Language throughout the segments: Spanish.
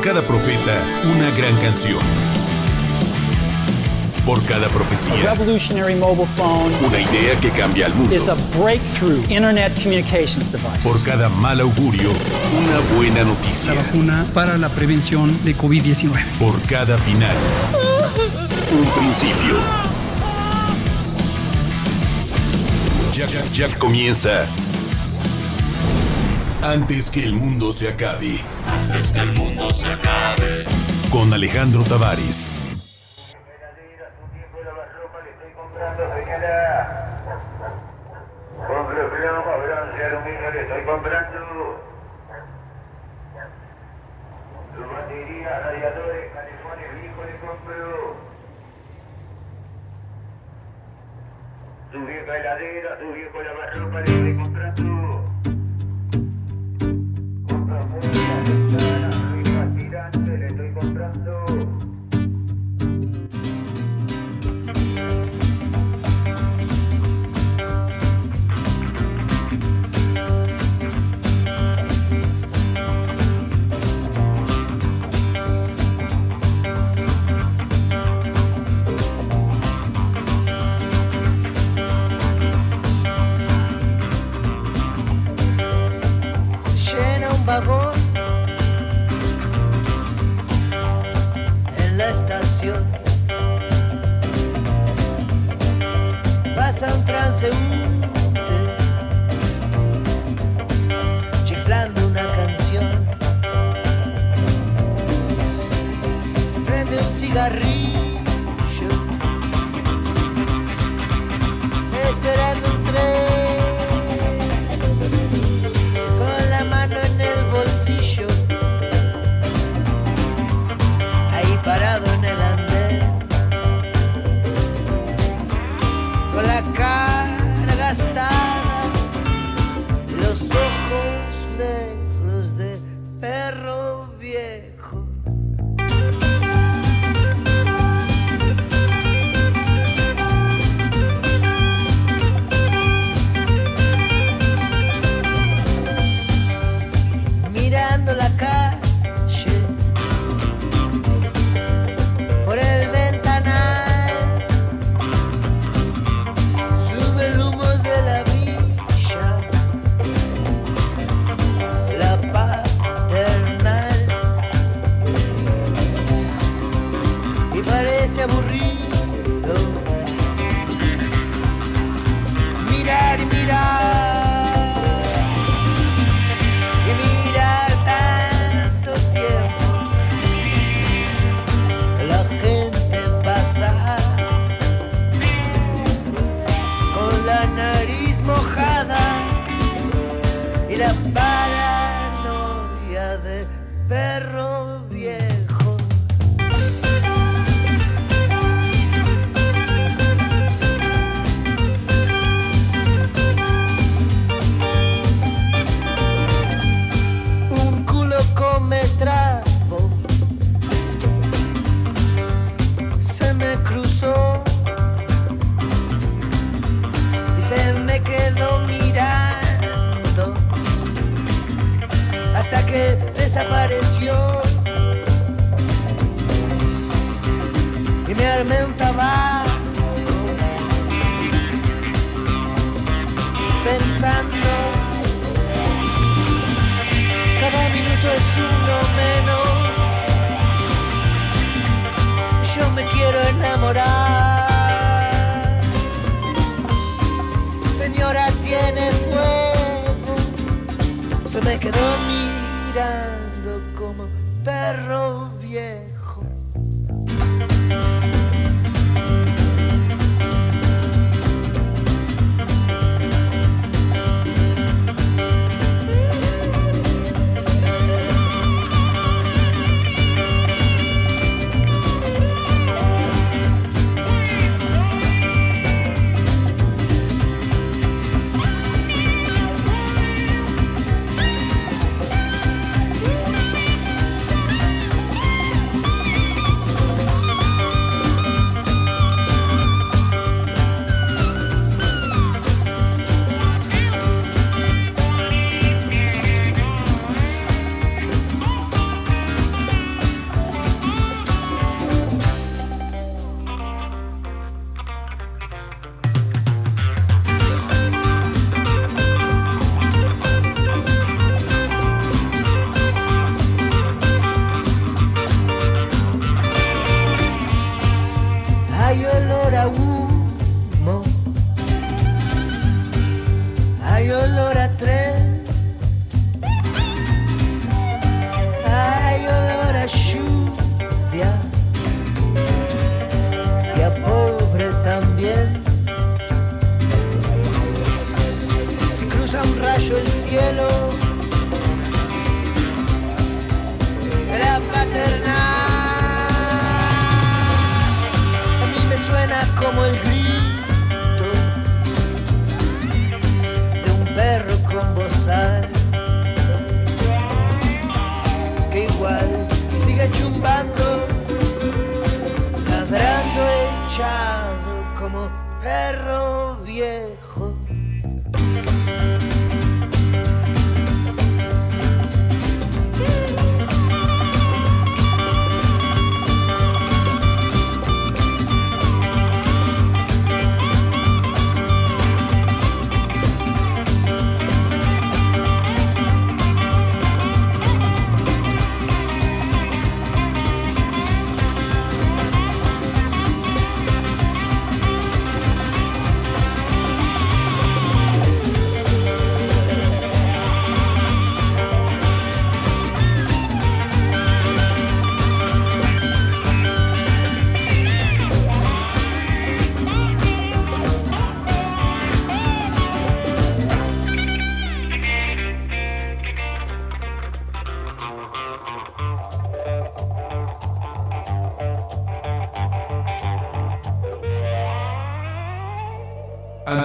cada profeta una gran canción. Por cada profecía. Una idea que cambia al mundo. Por cada mal augurio, una buena noticia. Para la prevención de COVID-19. Por cada final, un principio. Ya, ya, ya comienza. Antes que el mundo se acabe. Antes que el mundo se acabe. Con Alejandro Tavares.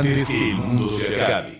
Antes que el mundo se acabe.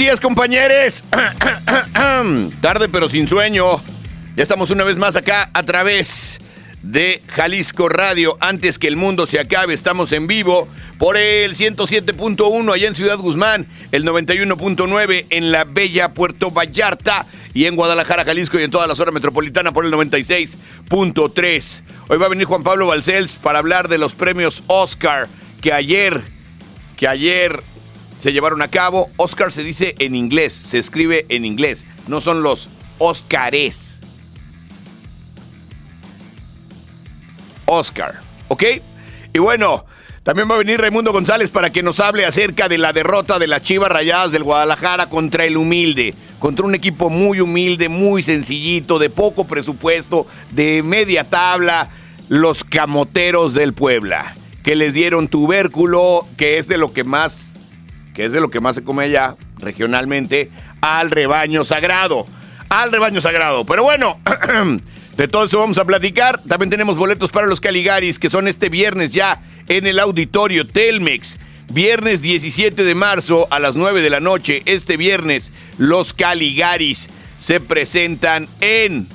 Días, compañeros. Tarde pero sin sueño. Ya estamos una vez más acá a través de Jalisco Radio. Antes que el mundo se acabe, estamos en vivo por el 107.1 allá en Ciudad Guzmán, el 91.9 en la bella Puerto Vallarta y en Guadalajara, Jalisco y en toda la zona metropolitana por el 96.3. Hoy va a venir Juan Pablo Balcells para hablar de los premios Oscar que ayer, que ayer se llevaron a cabo. Oscar se dice en inglés, se escribe en inglés, no son los Oscars. Oscar, ¿ok? Y bueno, también va a venir Raimundo González para que nos hable acerca de la derrota de las Chivas Rayadas del Guadalajara contra el humilde, contra un equipo muy humilde, muy sencillito, de poco presupuesto, de media tabla, los camoteros del Puebla, que les dieron tubérculo, que es de lo que más, que es de lo que más se come allá regionalmente, al rebaño sagrado, al rebaño sagrado. Pero bueno, de todo eso vamos a platicar. También tenemos boletos para los Caligaris, que son este viernes ya en el auditorio Telmex. Viernes 17 de marzo a las 9 de la noche. Este viernes los Caligaris se presentan en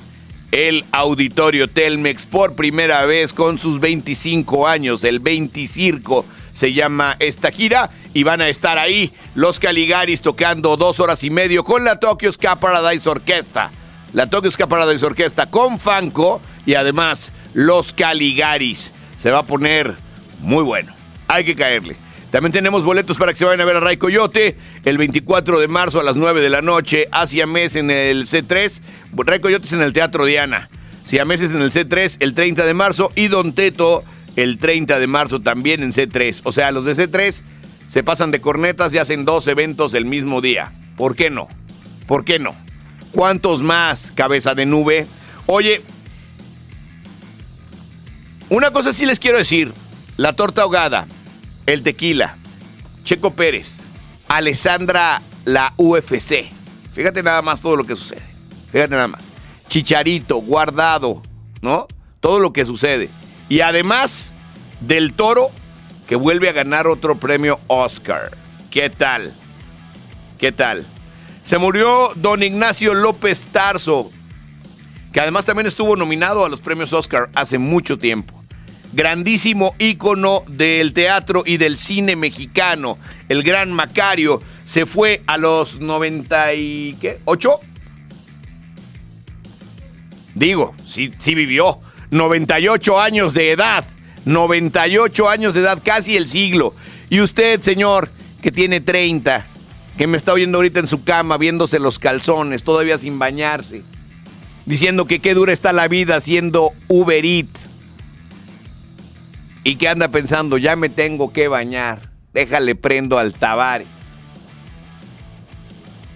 el auditorio Telmex por primera vez con sus 25 años. El 20 Circo se llama esta gira y van a estar ahí los Caligaris tocando dos horas y medio con la Tokyo Ska Paradise Orquesta. La Tokyo Ska Paradise Orquesta con Fanco y además los Caligaris. Se va a poner muy bueno. Hay que caerle. También tenemos boletos para que se vayan a ver a Ray Coyote el 24 de marzo a las 9 de la noche, hacia mes en el C3, Ray Coyote es en el Teatro Diana, Siameses en el C3 el 30 de marzo y Don Teto el 30 de marzo también en C3. O sea, los de C3 se pasan de cornetas y hacen dos eventos el mismo día. ¿Por qué no? ¿Por qué no? ¿Cuántos más, cabeza de nube? Oye, una cosa sí les quiero decir. La torta ahogada, el tequila, Checo Pérez, Alessandra la UFC. Fíjate nada más todo lo que sucede. Fíjate nada más. Chicharito, guardado, ¿no? Todo lo que sucede. Y además del toro que vuelve a ganar otro premio Oscar. ¿Qué tal? ¿Qué tal? Se murió don Ignacio López Tarso, que además también estuvo nominado a los premios Oscar hace mucho tiempo grandísimo ícono del teatro y del cine mexicano, el gran Macario, se fue a los 98. Digo, sí, sí vivió. 98 años de edad. 98 años de edad, casi el siglo. Y usted, señor, que tiene 30, que me está oyendo ahorita en su cama, viéndose los calzones, todavía sin bañarse, diciendo que qué dura está la vida siendo Uber Eats y que anda pensando, ya me tengo que bañar, déjale prendo al Tavares.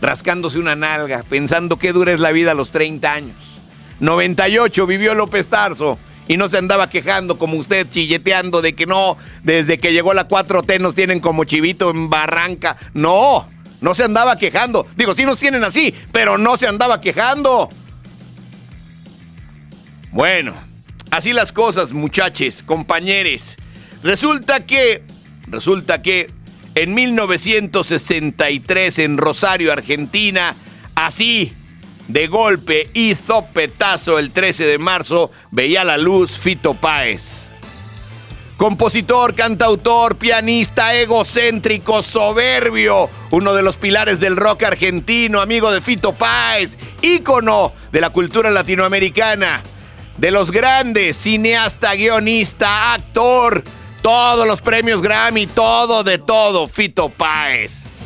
Rascándose una nalga, pensando qué dura es la vida a los 30 años. 98 vivió López Tarso y no se andaba quejando como usted, chilleteando de que no, desde que llegó la 4T nos tienen como chivito en barranca. No, no se andaba quejando. Digo, sí nos tienen así, pero no se andaba quejando. Bueno, Así las cosas, muchachos, compañeros. Resulta que, resulta que en 1963 en Rosario, Argentina, así de golpe y zopetazo el 13 de marzo, veía la luz Fito Páez. Compositor, cantautor, pianista, egocéntrico, soberbio, uno de los pilares del rock argentino, amigo de Fito Páez, ícono de la cultura latinoamericana de los grandes, cineasta, guionista, actor, todos los premios Grammy, todo de todo, Fito Páez.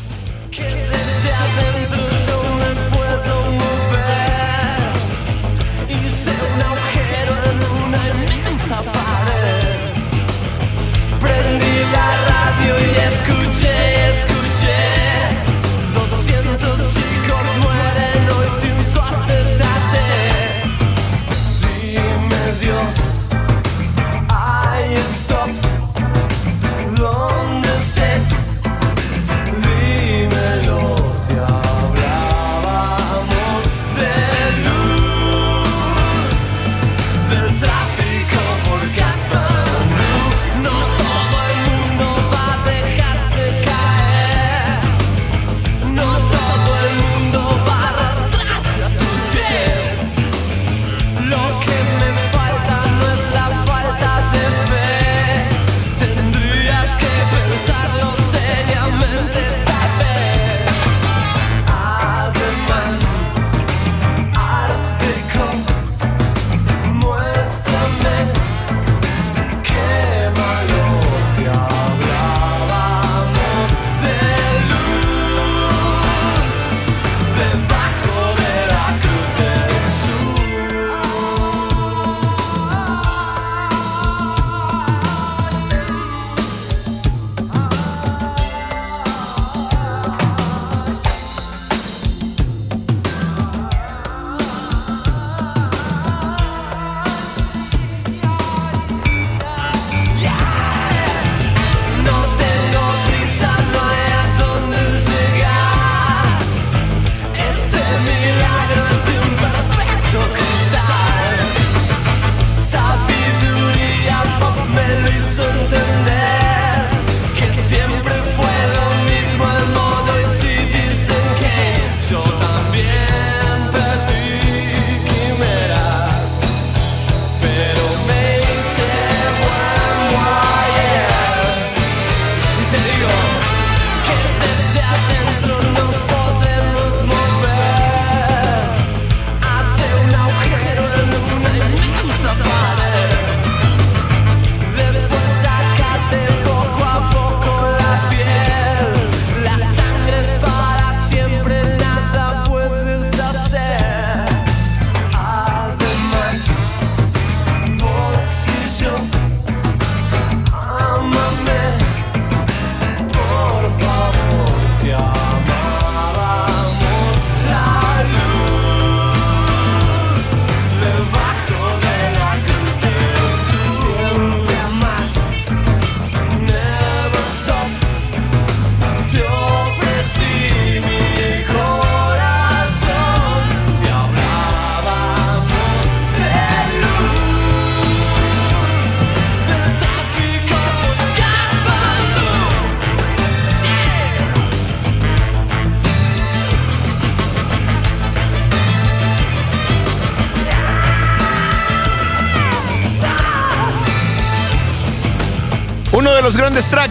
Chicos mueren hoy sin su acetate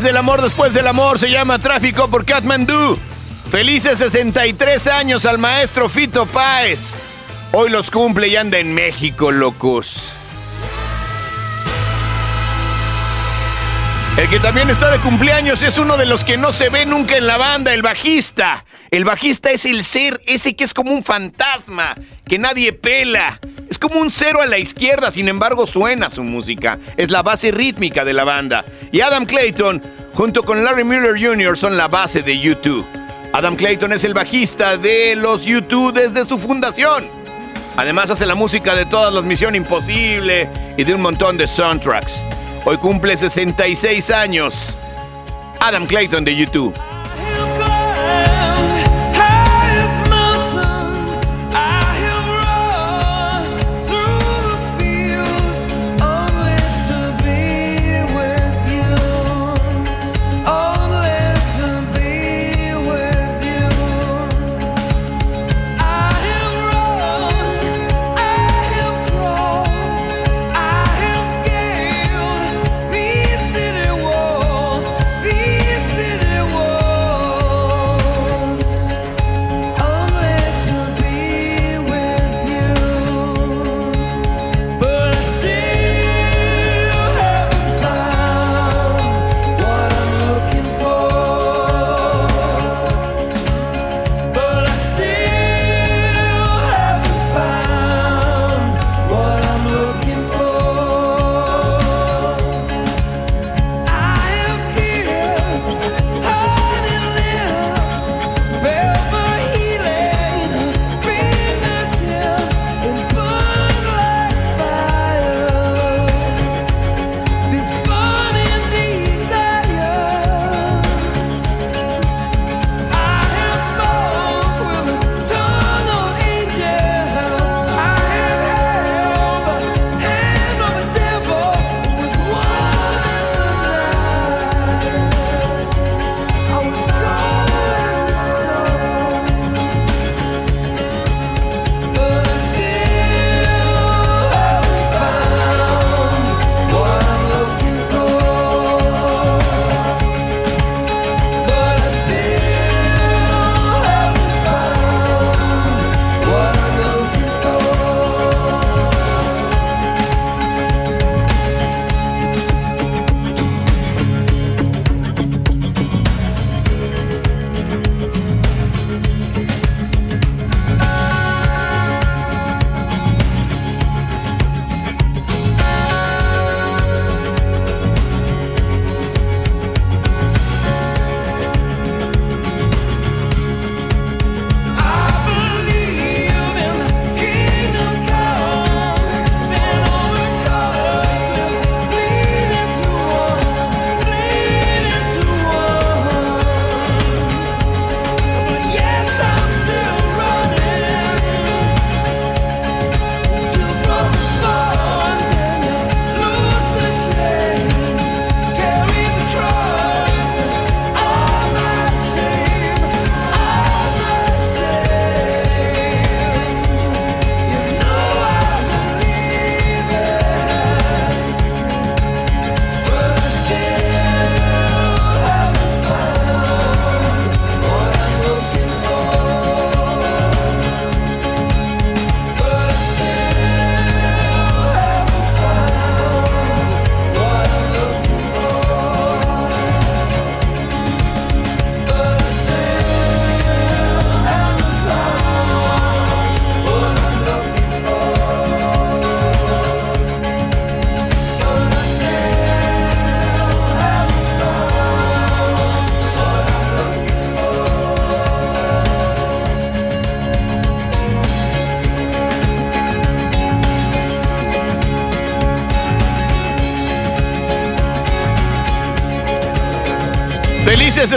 del amor después del amor se llama Tráfico por Kathmandu. Felices 63 años al maestro Fito Páez. Hoy los cumple y anda en México, locos. El que también está de cumpleaños es uno de los que no se ve nunca en la banda, el bajista. El bajista es el ser, ese que es como un fantasma, que nadie pela. Es como un cero a la izquierda, sin embargo suena su música. Es la base rítmica de la banda. Y Adam Clayton, junto con Larry Miller Jr., son la base de U2. Adam Clayton es el bajista de los U2 desde su fundación. Además hace la música de todas las Misión Imposible y de un montón de soundtracks. Hoy cumple 66 años. Adam Clayton de U2.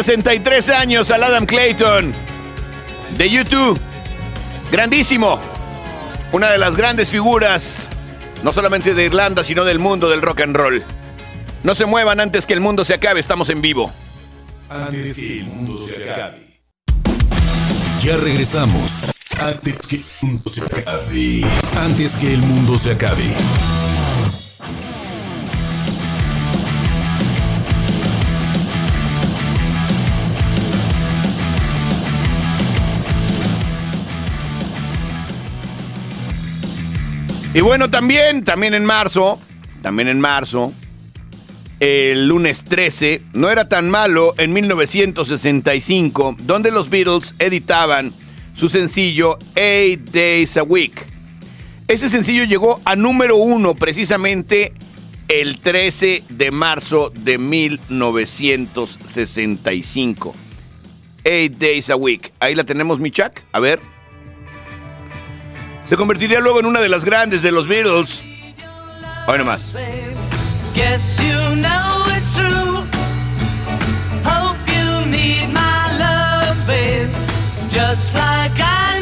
63 años al Adam Clayton de YouTube. Grandísimo. Una de las grandes figuras, no solamente de Irlanda, sino del mundo del rock and roll. No se muevan antes que el mundo se acabe, estamos en vivo. Antes que el mundo se acabe. Ya regresamos. Antes que el mundo se acabe. Antes que el mundo se acabe. Y bueno, también, también en marzo, también en marzo, el lunes 13, no era tan malo en 1965, donde los Beatles editaban su sencillo Eight Days a Week. Ese sencillo llegó a número uno precisamente el 13 de marzo de 1965. Eight Days a Week. Ahí la tenemos, mi Chuck. A ver. Se convertiría luego en una de las grandes de los Beatles. Hoy nomás. Just like I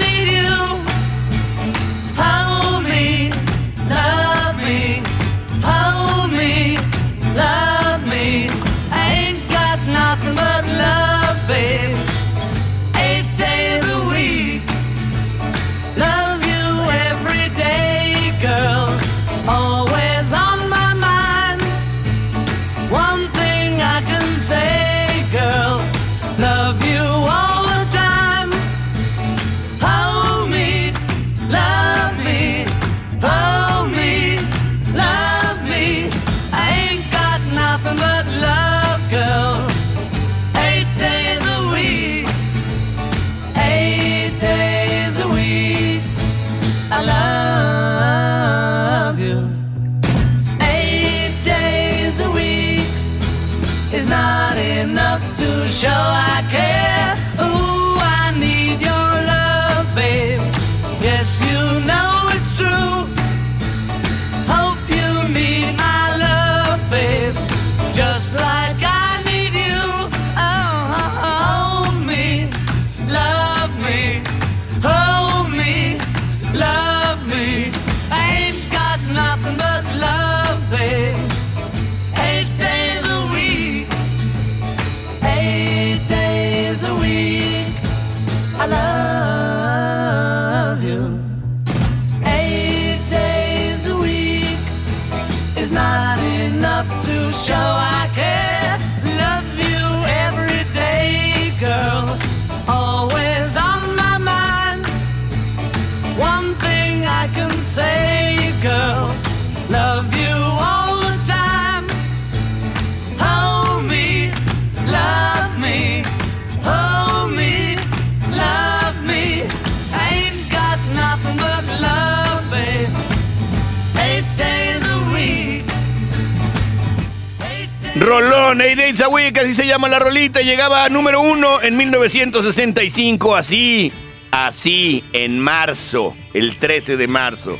Rolón, Eight Days a Week, así se llama la rolita, llegaba a número uno en 1965, así, así, en marzo, el 13 de marzo.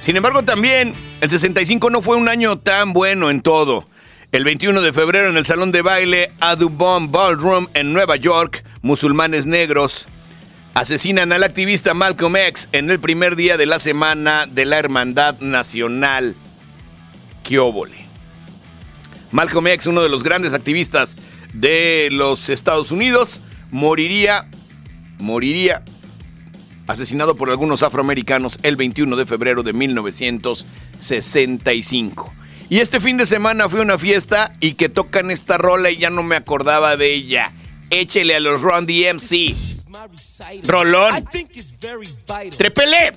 Sin embargo, también el 65 no fue un año tan bueno en todo. El 21 de febrero en el salón de baile Adubon Ballroom en Nueva York, musulmanes negros asesinan al activista Malcolm X en el primer día de la semana de la Hermandad Nacional. ¡Qué! Malcolm X, uno de los grandes activistas de los Estados Unidos, moriría, moriría asesinado por algunos afroamericanos el 21 de febrero de 1965. Y este fin de semana fue una fiesta y que tocan esta rola y ya no me acordaba de ella. Échele a los Ron DMC. Rolón. Trepele.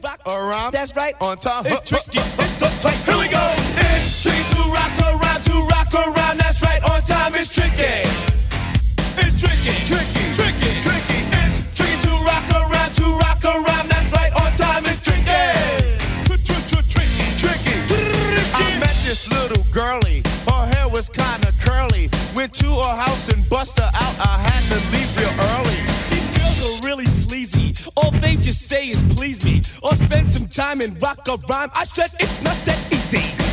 Was kinda curly. Went to her house and bust her out. I had to leave real early. These girls are really sleazy. All they just say is please me or spend some time and rock a rhyme. I said it's not that easy.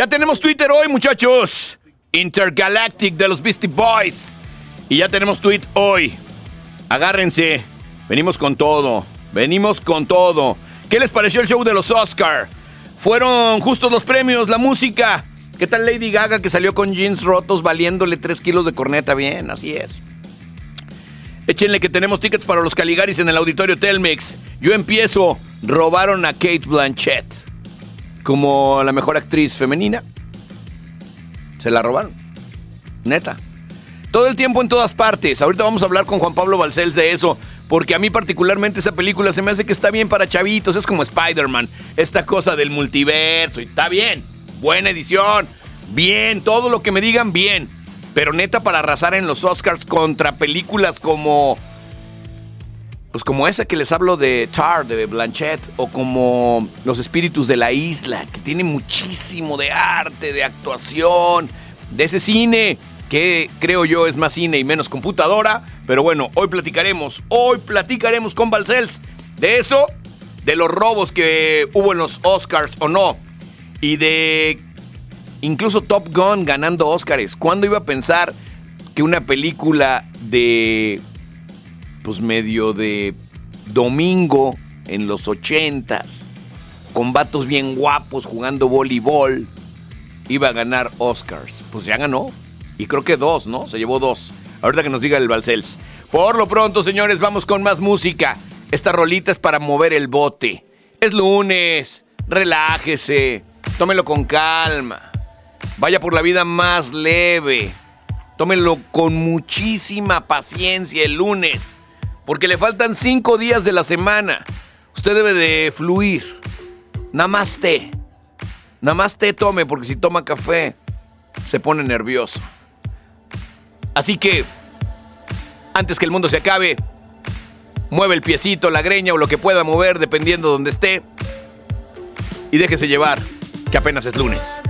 Ya tenemos Twitter hoy, muchachos. Intergalactic de los Beastie Boys. Y ya tenemos tweet hoy. Agárrense. Venimos con todo. Venimos con todo. ¿Qué les pareció el show de los Oscar? Fueron justos los premios, la música. ¿Qué tal Lady Gaga que salió con jeans rotos valiéndole 3 kilos de corneta? Bien, así es. Échenle que tenemos tickets para los Caligaris en el auditorio Telmex. Yo empiezo. Robaron a Kate Blanchett como la mejor actriz femenina. Se la robaron. Neta. Todo el tiempo en todas partes. Ahorita vamos a hablar con Juan Pablo Balcells de eso. Porque a mí particularmente esa película se me hace que está bien para chavitos. Es como Spider-Man. Esta cosa del multiverso. Y está bien. Buena edición. Bien. Todo lo que me digan, bien. Pero neta para arrasar en los Oscars contra películas como pues como esa que les hablo de Tar, de Blanchett, o como Los Espíritus de la Isla, que tiene muchísimo de arte, de actuación, de ese cine, que creo yo es más cine y menos computadora. Pero bueno, hoy platicaremos, hoy platicaremos con Balcells de eso, de los robos que hubo en los Oscars o no, y de incluso Top Gun ganando Oscars. ¿Cuándo iba a pensar que una película de pues medio de domingo en los ochentas, con vatos bien guapos jugando voleibol, iba a ganar Oscars. Pues ya ganó. Y creo que dos, ¿no? Se llevó dos. Ahorita que nos diga el Balcells. Por lo pronto, señores, vamos con más música. Esta rolita es para mover el bote. Es lunes. Relájese. Tómelo con calma. Vaya por la vida más leve. Tómenlo con muchísima paciencia el lunes. Porque le faltan cinco días de la semana. Usted debe de fluir. Namaste. Namaste tome, porque si toma café, se pone nervioso. Así que, antes que el mundo se acabe, mueve el piecito, la greña o lo que pueda mover, dependiendo de donde esté. Y déjese llevar, que apenas es lunes.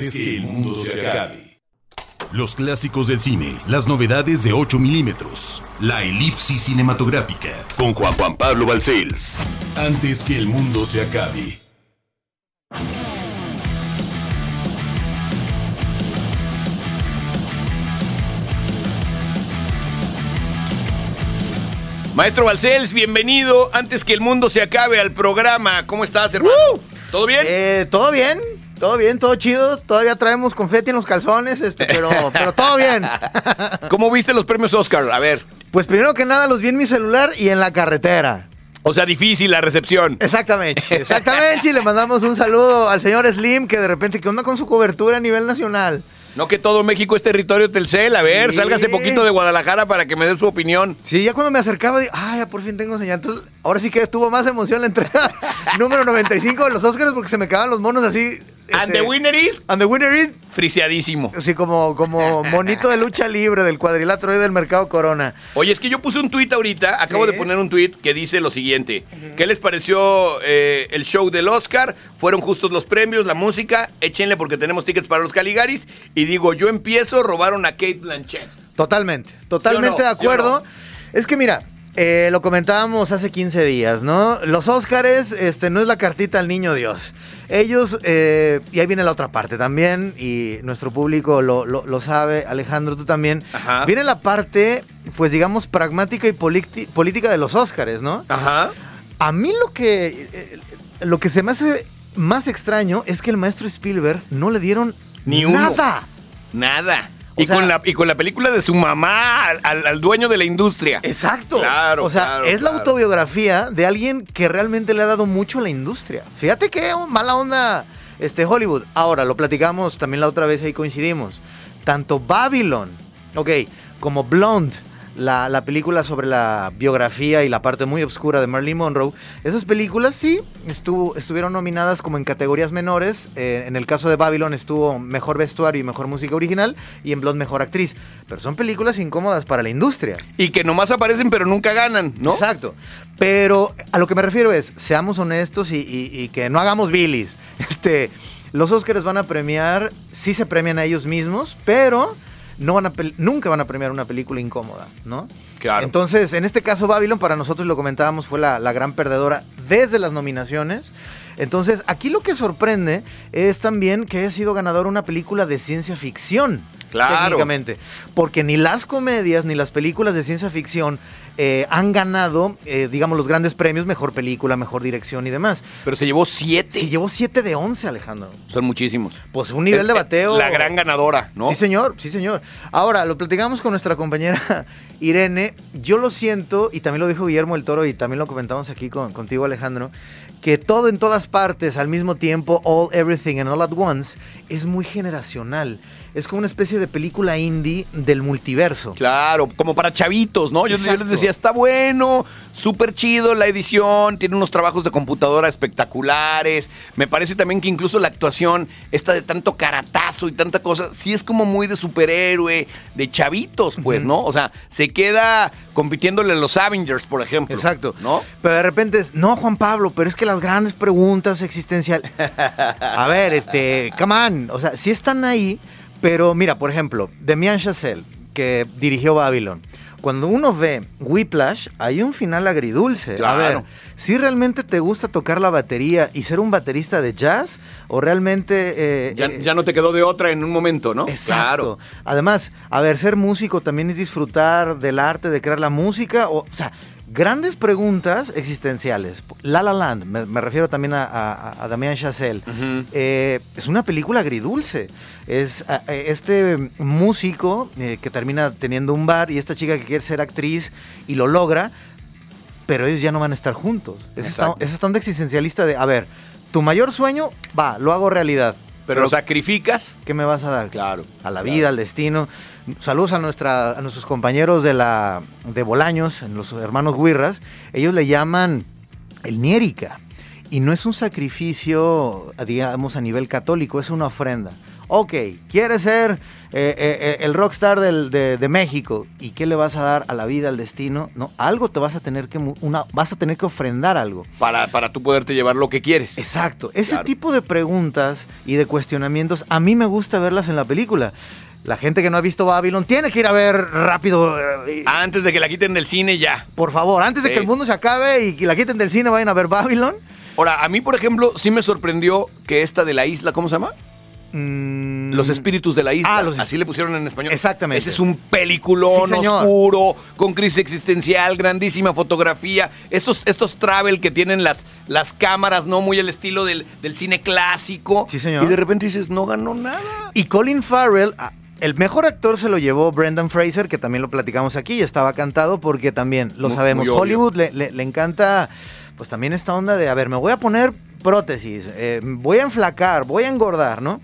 Antes que el mundo se acabe. Los clásicos del cine, las novedades de 8 milímetros, la elipsis cinematográfica, con Juan Juan Pablo Balcells. Antes que el mundo se acabe. Maestro Balcells, bienvenido. Antes que el mundo se acabe al programa. ¿Cómo estás, hermano? ¿Todo bien? Eh, todo bien, todo bien, todo chido. Todavía traemos confeti en los calzones, este, pero, pero todo bien. ¿Cómo viste los premios Oscar? A ver. Pues primero que nada los vi en mi celular y en la carretera. O sea, difícil la recepción. Exactamente, exactamente. Y le mandamos un saludo al señor Slim, que de repente, ¿qué onda con su cobertura a nivel nacional? No que todo México es territorio Telcel. A ver, Sí. sálgase poquito de Guadalajara para que me dé su opinión. Sí, ya cuando me acercaba, digo, ah, ya por fin tengo señal. Entonces, ahora sí que tuvo más emoción la entrega número 95 de los Oscars porque se me quedaban los monos así. And este, the winner is And the winner is friseadísimo. Así como, como monito de lucha libre del cuadrilátero ahí del mercado Corona. Oye, es que yo puse un tuit ahorita, acabo Sí. de poner un tuit que dice lo siguiente. ¿Qué les pareció eh, el show del Oscar? ¿Fueron justos los premios, la música? Échenle porque tenemos tickets para los Caligaris. Y digo, yo empiezo, robaron a Kate Blanchett. Totalmente, totalmente ¿Sí no? de acuerdo. Es que mira, eh, lo comentábamos hace 15 días, ¿no? Los Óscares este, no es la cartita al niño Dios. Ellos, eh, y ahí viene la otra parte también, y nuestro público lo, lo- lo sabe, Alejandro, tú también. Ajá. Viene la parte, pues digamos, pragmática y política de los Óscares, ¿no? Ajá. A mí lo que, eh, lo que se me hace más extraño es que el maestro Spielberg no le dieron Ni uno. nada. Nada. Y, sea- con la, y con la película de su mamá al, al- al dueño de la industria. Exacto. Claro, O sea, claro, es la autobiografía de alguien que realmente le ha dado mucho a la industria. Fíjate qué mala onda este Hollywood. Ahora, lo platicamos también la otra vez, ahí coincidimos. Tanto Babylon, ok, como Blonde, la, la película sobre la biografía y la parte muy oscura de Marilyn Monroe, esas películas sí estuvo, estuvieron nominadas como en categorías menores. Eh, en el caso de Babylon estuvo mejor vestuario y mejor música original, y en Blonde mejor actriz. Pero son películas incómodas para la industria. Y que nomás aparecen pero nunca ganan, ¿no? Exacto. Pero a lo que me refiero es, seamos honestos y, y- y que no hagamos bilis. Este, los Oscars van a premiar, sí se premian a ellos mismos, pero no van a nunca van a premiar una película incómoda, ¿no? Claro. Entonces, en este caso, Babylon, para nosotros lo comentábamos, fue la, la gran perdedora desde las nominaciones. Entonces, aquí lo que sorprende es también que haya sido ganadora una película de ciencia ficción. Claro. Técnicamente. Porque ni las comedias ni las películas de ciencia ficción eh, han ganado, eh, digamos, los grandes premios, mejor película, mejor dirección y demás. Pero se llevó siete. Sí, llevó 7 de 11, Alejandro. Son muchísimos. Pues un nivel de bateo. La gran ganadora, ¿no? Sí, señor, sí, señor. Ahora, lo platicamos con nuestra compañera Irene. Yo lo siento, y también lo dijo Guillermo el Toro, y también lo comentamos aquí con, contigo, Alejandro, que todo en todas partes, al mismo tiempo, all, everything and all at once, es muy generacional. Es como una especie de película indie del multiverso. Claro, como para chavitos, ¿no? Yo, yo les decía, está bueno, súper chido la edición, tiene unos trabajos de computadora espectaculares. Me parece también que incluso la actuación, esta de tanto caratazo y tanta cosa, sí es como muy de superhéroe, de chavitos, pues, ¿no? O sea, se queda compitiéndole a los Avengers, por ejemplo. Exacto. ¿No? Pero de repente es, no, Juan Pablo, pero es que las grandes preguntas existenciales. A ver, este, come on. O sea, sí están ahí, pero mira, por ejemplo, Demian Chazelle, que dirigió Babylon. Cuando uno ve Whiplash, hay un final agridulce. A ver, Claro. si realmente te gusta tocar la batería y ser un baterista de jazz, o realmente. eh, Ya, eh, ya no te quedó de otra en un momento, ¿no? Exacto. Además, a ver, ser músico también es disfrutar del arte de crear la música. O, o sea, grandes preguntas existenciales. La La Land, me, me refiero también a, a, a Damien Chazelle. Eh, es una película agridulce. Es a- este músico eh, que termina teniendo un bar y esta chica que quiere ser actriz y lo logra, pero ellos ya no van a estar juntos. Es esta, es onda existencialista de, a ver, tu mayor sueño, va, lo hago realidad. Pero lo sacrificas. ¿Qué me vas a dar? Claro. A la claro. vida, al destino. Saludos a, nuestra, a nuestros compañeros de la de Bolaños, los hermanos Guirras. Ellos le llaman el Niérica. Y no es un sacrificio, digamos, a nivel católico, es una ofrenda. Ok, quieres ser eh, eh, eh, el rockstar del- de, de México. ¿Y qué le vas a dar a la vida, al destino? No, algo te vas a tener que, una, vas a tener que ofrendar algo. Para, para tú poderte llevar lo que quieres. Exacto. Ese Claro. tipo de preguntas y de cuestionamientos, a mí me gusta verlas en la película. La gente que no ha visto Babylon tiene que ir a ver rápido. Antes de que la quiten del cine, ya. por favor, antes de Sí. que el mundo se acabe y que la quiten del cine, vayan a ver Babylon. Ahora, a mí, por ejemplo, sí me sorprendió que esta de la isla, ¿cómo se llama? Mm, Los espíritus de la isla. Ah, los- Así le pusieron en español. Exactamente. Ese es un peliculón Sí, oscuro, con crisis existencial, grandísima fotografía. Estos, estos travel que tienen las, las cámaras, ¿no? Muy al estilo del, del cine clásico. Sí, señor. Y de repente dices, no ganó nada. Y Colin Farrell, ah, el mejor actor se lo llevó Brendan Fraser, que también lo platicamos aquí, y estaba cantado porque también lo Muy- sabemos. muy. Hollywood le, le- le encanta, pues también esta onda de, a ver, me voy a poner prótesis, eh, voy a enflacar, voy a engordar, ¿no?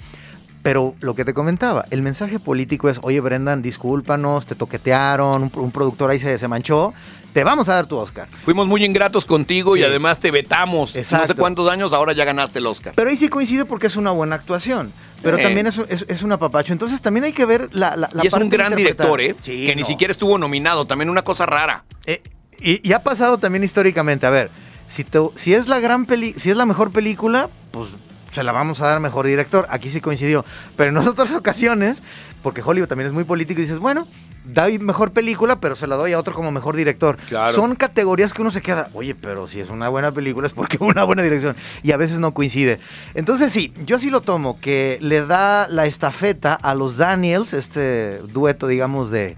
Pero lo que te comentaba, el mensaje político es, oye Brendan, discúlpanos, te toquetearon, un, un productor ahí se, se manchó, te vamos a dar tu Oscar. Fuimos muy ingratos contigo y además te vetamos. No sé Exacto. cuántos años, ahora ya ganaste el Oscar. Pero ahí sí coincide porque es una buena actuación. Pero Sí. también es, es, es un apapacho. Entonces también hay que ver la, la, la y es un parte gran director, ¿eh? Sí, que ni siquiera estuvo nominado. También una cosa rara. Eh, y, y ha pasado también históricamente. A ver, si, te- si es la gran peli, si es la mejor película, pues se la vamos a dar mejor director. Aquí sí coincidió. Pero en otras ocasiones, porque Hollywood también es muy político, y dices, bueno, doy mejor película, pero se la doy a otro como mejor director. Claro. Son categorías que uno se queda, oye, pero si es una buena película es porque una buena dirección. Y a veces no coincide. Entonces sí, yo sí lo tomo, que le da la estafeta a los Daniels, este dueto, digamos, de,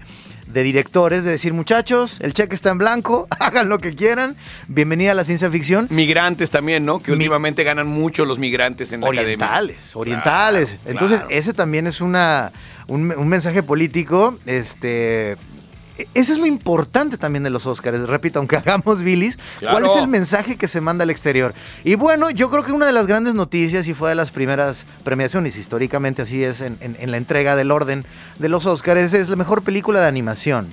de directores, de decir, muchachos, el cheque está en blanco, hagan lo que quieran, bienvenida a la ciencia ficción. Migrantes también, ¿no? Que Mi- últimamente ganan mucho los migrantes en la academia. Orientales, orientales. Claro, Entonces, claro. ese también es una, un, un mensaje político. Este, eso es lo importante también de los Óscares. Repito, aunque hagamos bilis, ¿cuál Claro. es el mensaje que se manda al exterior? Y bueno, yo creo que una de las grandes noticias, y fue de las primeras premiaciones, históricamente así es en, en- en la entrega del orden de los Óscares, es la mejor película de animación.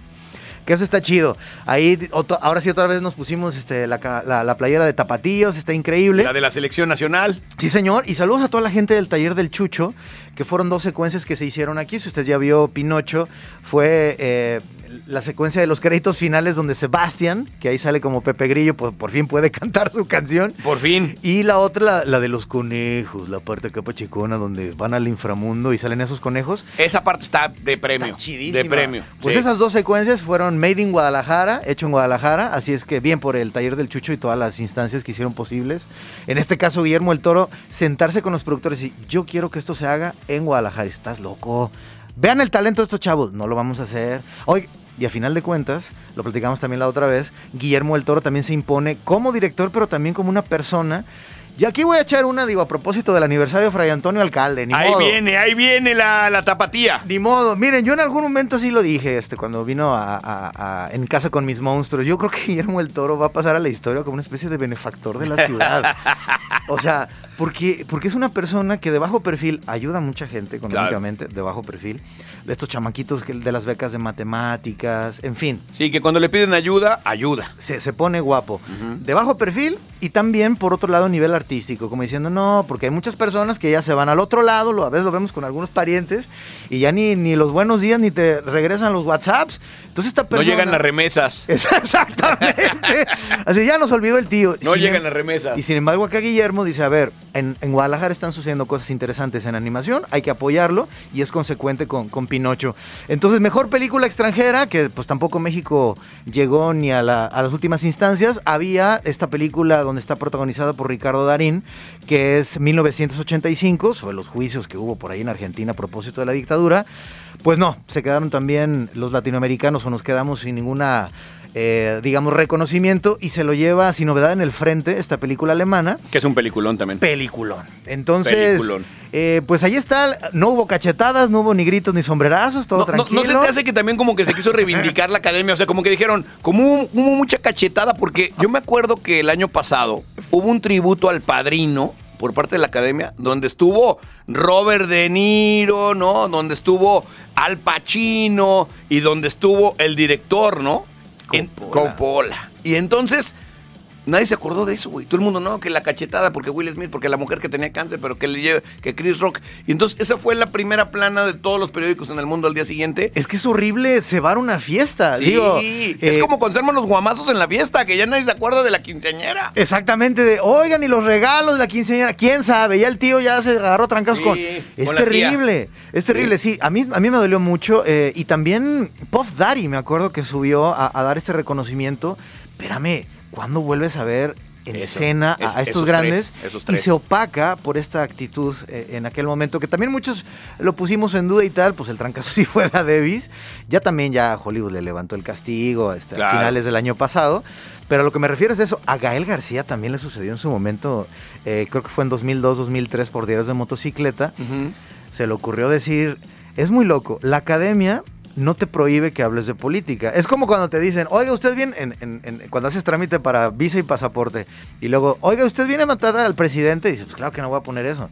Que eso está chido. Ahí, ahora sí, otra vez nos pusimos este, la, ca- la- la playera de tapatíos, está increíble. La de la selección nacional. Sí, señor. Y saludos a toda la gente del taller del Chucho, que fueron dos secuencias que se hicieron aquí. Si usted ya vio Pinocho, fue eh, la secuencia de los créditos finales donde Sebastián, que ahí sale como Pepe Grillo, por, por fin puede cantar su canción. Por fin. Y la otra, la, la de los conejos, la parte acá pachecona, donde van al inframundo y salen esos conejos. Esa parte está de premio. Está chidísima. de premio. Pues sí. esas dos secuencias fueron made in Guadalajara, hecho en Guadalajara, así es que bien por el taller del Chucho y todas las instancias que hicieron posibles. En este caso, Guillermo el Toro, sentarse con los productores y yo quiero que esto se haga en Guadalajara. Estás loco. Vean el talento de estos chavos, no lo vamos a hacer. Hoy, y a final de cuentas, lo platicamos también la otra vez, Guillermo el Toro también se impone como director, pero también como una persona. Y aquí voy a echar una, digo, a propósito del aniversario de Fray Antonio Alcalde. Ni Ahí modo. viene, ahí viene la, la tapatía. Ni modo. Miren, yo en algún momento sí lo dije, este, cuando vino a, a- a- en casa con mis monstruos. Yo creo que Guillermo el Toro va a pasar a la historia como una especie de benefactor de la ciudad. o sea, porque, porque es una persona que de bajo perfil ayuda a mucha gente económicamente, de bajo perfil. De estos chamaquitos que, de las becas de matemáticas, en fin. Sí, que cuando le piden ayuda, ayuda. Se, se pone guapo. De bajo perfil y también, por otro lado, a nivel artístico. Como diciendo, no, porque hay muchas personas que ya se van al otro lado, lo, a veces lo vemos con algunos parientes, y ya ni, ni los buenos días ni te regresan los WhatsApps. Entonces esta No llegan las remesas. Exactamente. Así ya nos olvidó el tío. No Sin llegan em- las remesas. Y sin embargo acá Guillermo dice, a ver, en, en Guadalajara están sucediendo cosas interesantes en animación, hay que apoyarlo y es consecuente con, con Pinocho. Entonces, mejor película extranjera, que pues tampoco México llegó ni a, la- a las últimas instancias, había esta película donde está protagonizada por Ricardo Darín, que es 1985, sobre los juicios que hubo por ahí en Argentina a propósito de la dictadura. Pues no, se quedaron también los latinoamericanos o nos quedamos sin ninguna, eh, digamos, reconocimiento y se lo lleva sin novedad en el frente esta película alemana. Que es un peliculón también. Peliculón. Entonces, Peliculón. eh, pues ahí está, no hubo cachetadas, no hubo ni gritos ni sombrerazos, todo No, no- tranquilo. no se te hace que también como que se quiso reivindicar la academia, o sea, como que dijeron, como hubo, hubo mucha cachetada, porque yo me acuerdo que el año pasado hubo un tributo al padrino por parte de la academia, donde estuvo Robert De Niro, ¿no? Donde estuvo Al Pacino y donde estuvo el director, ¿no? En- Coppola. Coppola. Y entonces Nadie se acordó de eso, güey. Todo el mundo, no, que la cachetada, porque Will Smith, porque la mujer que tenía cáncer, pero que le lleve, que Chris Rock. Y entonces esa fue la primera plana de todos los periódicos en el mundo al día siguiente. Es que es horrible cebar una fiesta. Sí, Digo, es eh, como cuando se arman los guamazos en la fiesta, que ya nadie se acuerda de la quinceañera. Exactamente, de, oigan, y los regalos de la quinceañera, quién sabe, ya el tío ya se agarró trancas Sí, con... Es con terrible, es terrible, sí. A, mí, a mí me dolió mucho, eh, y también Puff Daddy, me acuerdo que subió a, a dar este reconocimiento. Espérame, ¿cuándo vuelves a ver en Eso, escena a- es- a, estos grandes? tres, y se opaca por esta actitud eh, en aquel momento, que también muchos lo pusimos en duda y tal, pues el trancazo sí fue a Davis. Ya también ya Hollywood le levantó el castigo este, Claro. a finales del año pasado. Pero a lo que me refiero es eso. A Gael García también le sucedió en su momento, eh, creo que fue en 2002, 2003, por diarios de motocicleta. Se le ocurrió decir, es muy loco, la academia no te prohíbe que hables de política. Es como cuando te dicen, oiga, usted viene, en, en- en- cuando haces trámite para visa y pasaporte, y luego, oiga, usted viene a matar al presidente, y dices, pues claro que no voy a poner eso.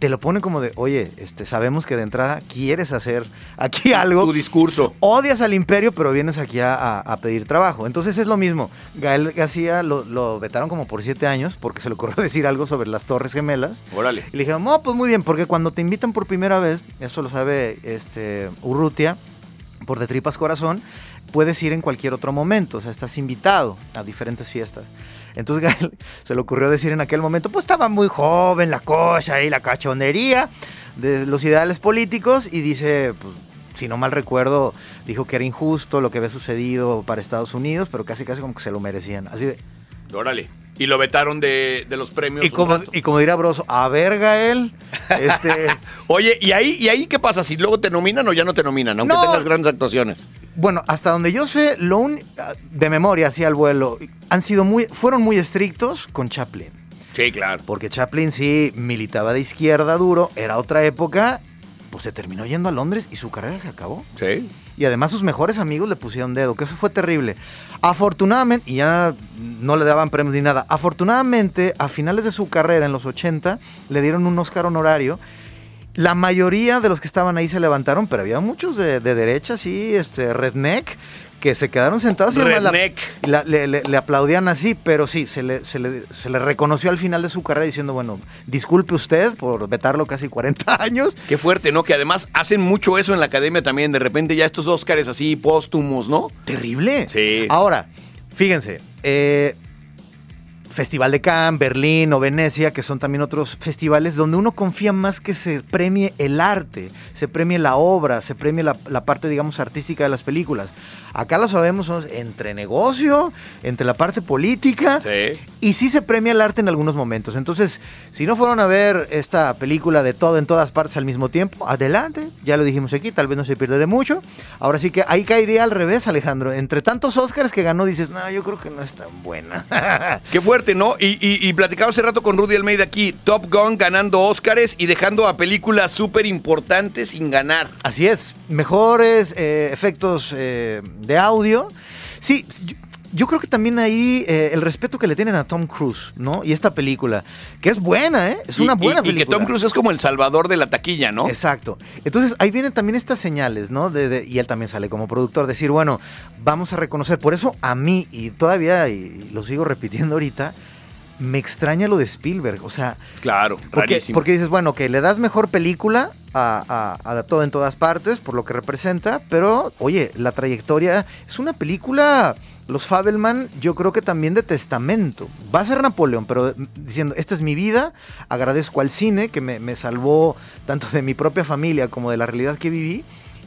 Te lo pone como de, oye, este, sabemos que de entrada quieres hacer aquí algo. Tu discurso. Odias al imperio, pero vienes aquí a, a- a pedir trabajo. Entonces es lo mismo. Gael García lo, lo vetaron como por siete años porque se le ocurrió decir algo sobre las Torres Gemelas. Órale. Y le dijeron, no, pues muy bien, porque cuando te invitan por primera vez, eso lo sabe este, Urrutia, por de tripas corazón, puedes ir en cualquier otro momento, o sea, estás invitado a diferentes fiestas. Entonces Gael se le ocurrió decir en aquel momento, pues estaba muy joven la cosa y la cachondería de los ideales políticos y dice, pues si no mal recuerdo, dijo que era injusto lo que había sucedido para Estados Unidos, pero casi casi como que se lo merecían. Así de, Órale. Y lo vetaron de, de los premios. y como, y como dirá Broso, a ver Gael, este... Oye, ¿y ahí, ¿y ahí qué pasa? ¿Si luego te nominan o ya no te nominan? Aunque No. tengas grandes actuaciones. Bueno, hasta donde yo sé, lo un- de memoria, así al vuelo, han sido muy, fueron muy estrictos con Chaplin. Sí, claro. Porque Chaplin sí militaba de izquierda duro, era otra época, pues se terminó yendo a Londres y su carrera se acabó. Sí. Y además sus mejores amigos le pusieron dedo, que eso fue terrible. Afortunadamente, y ya no le daban premios ni nada, afortunadamente a finales de su carrera, en los 80, le dieron un Oscar honorario. La mayoría de los que estaban ahí se levantaron, pero había muchos de, de derecha, sí, este, redneck, que se quedaron sentados y además la- Redneck. la- le, le- le aplaudían así, pero sí, se le, se, le, se le reconoció al final de su carrera diciendo, bueno, disculpe usted por vetarlo casi 40 años, Qué fuerte, ¿no? Que además hacen mucho eso en la academia también. De repente ya estos Óscares así póstumos, ¿no? Terrible. Sí. Ahora, fíjense, eh, Festival de Cannes, Berlín o Venecia, que son también otros festivales donde uno confía más que se premie el arte, se premie la obra, se premie la, la parte, digamos, artística de las películas. Acá lo sabemos, entre negocio, entre la parte política, Sí. y sí se premia el arte en algunos momentos. Entonces, si no fueron a ver esta película de todo en todas partes al mismo tiempo, adelante. Ya lo dijimos aquí, tal vez no se pierde de mucho. Ahora sí que ahí caería al revés, Alejandro. Entre tantos Oscars que ganó, dices, no, yo creo que no es tan buena. Qué fuerte, ¿no? Y, y, y platicaba hace rato con Rudy Almeida aquí, Top Gun ganando Óscares y dejando a películas súper importantes sin ganar. Así es, mejores eh, efectos eh, de audio. Sí, yo, yo creo que también ahí eh, el respeto que le tienen a Tom Cruise, ¿no? Y esta película, que es buena, ¿eh? Es Y- una y- buena y, película. que Tom Cruise es como el salvador de la taquilla, ¿no? Exacto. Entonces ahí vienen también estas señales, ¿no? De, de- y él también sale como productor, decir, bueno, vamos a reconocer. Por eso a mí, y todavía, y lo sigo repitiendo ahorita, me extraña lo de Spielberg. O sea, Claro, porque, rarísimo. porque dices, bueno, que le das mejor película a, a- a todo en todas partes, por lo que representa, pero, oye, la trayectoria es una película, los Fabelman, yo creo que también de testamento. Va a ser Napoleón, pero diciendo, esta es mi vida, agradezco al cine que me, me salvó tanto de mi propia familia como de la realidad que viví,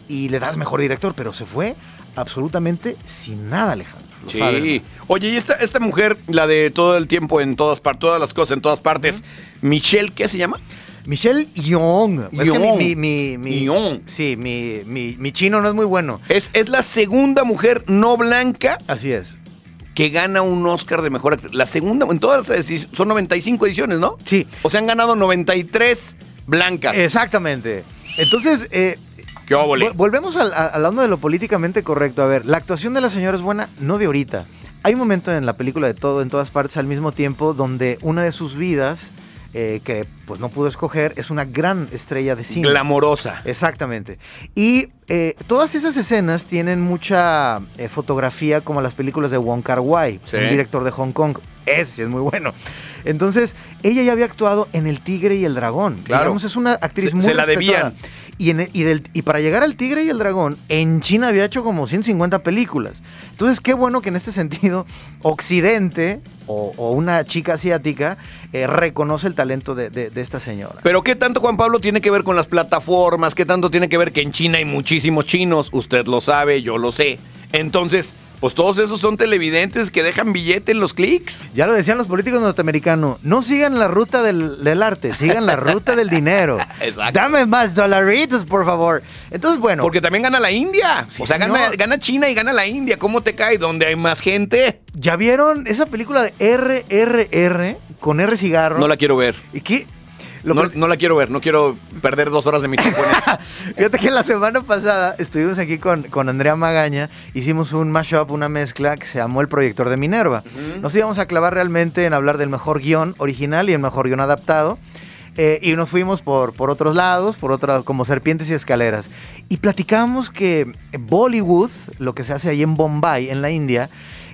y le das mejor director, pero se fue absolutamente sin nada, Alejandro. Los Sí. Oye, y esta, esta mujer, la de todo el tiempo en todas partes, todas las cosas en todas partes, Michelle, ¿qué se llama? Michelle Yeoh. Es que mi, mi. Sí, mi, chino no es muy bueno. Es, es la segunda mujer no blanca Así es. que gana un Oscar de mejor actriz. La segunda, en todas las edi- son 95 ediciones, ¿no? Sí. O sea, han ganado 93 blancas. Exactamente. Entonces, eh, ¡Qué óvole! vol- volvemos al, al de lo políticamente correcto. A ver, la actuación de la señora es buena, no de ahorita. Hay un momento en la película de todo, en todas partes al mismo tiempo, donde una de sus vidas eh, que pues no pudo escoger, es una gran estrella de cine. Glamorosa. Exactamente. Y eh, todas esas escenas tienen mucha eh, fotografía como las películas de Wong Kar Wai, Sí. un director de Hong Kong. Ese sí es muy bueno. Entonces, ella ya había actuado en El Tigre y el Dragón. Claro. Digamos, es una actriz Se- muy se la debían. Y, para llegar al Tigre y el Dragón, en China había hecho como 150 películas. Entonces, qué bueno que en este sentido, Occidente o, una chica asiática eh, reconoce el talento de, de- de esta señora. Pero ¿qué tanto, Juan Pablo, tiene que ver con las plataformas? ¿Qué tanto tiene que ver que en China hay muchísimos chinos? Usted lo sabe, yo lo sé. Entonces, pues todos esos son televidentes que dejan billete en los clics. Ya lo decían los políticos norteamericanos, no sigan la ruta del, del arte, sigan la ruta del dinero. Exacto. Dame más dolaritos, por favor. Entonces, bueno. Porque también gana la India. Sí, o sea, gana, gana China y gana la India. ¿Cómo te cae? Donde hay más gente. ¿Ya vieron esa película de RRR con R cigarro? No la quiero ver. ¿Y qué? Lo No, no la quiero ver. No quiero perder dos horas de mi tiempo en eso. Fíjate que la semana pasada estuvimos aquí con, con Andrea Magaña, hicimos un mashup, una mezcla que se llamó El Proyector de Minerva. Nos íbamos a clavar realmente en hablar del mejor guion original y el mejor guion adaptado. eh, y nos fuimos por, por otros lados, por otras, como serpientes y escaleras. Y platicamos que Bollywood, lo que se hace ahí en Bombay, en la India,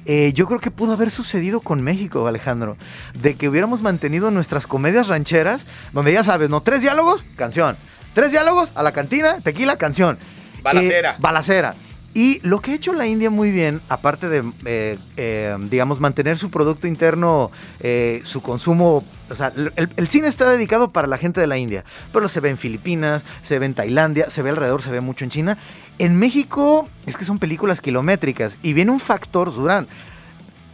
eh, yo creo que pudo haber sucedido con México, Alejandro. De que hubiéramos mantenido nuestras comedias rancheras, donde ya sabes, ¿no? Tres diálogos, canción. Tres diálogos, a la cantina, tequila, canción. Balacera. Eh, balacera. Y lo que ha hecho la India muy bien, aparte de, eh, eh, digamos, mantener su producto interno, eh, su consumo, o sea, el, el cine está dedicado para la gente de la India, pero se ve en Filipinas, se ve en Tailandia, se ve alrededor, se ve mucho en China. En México es que son películas kilométricas y viene un factor, Durán.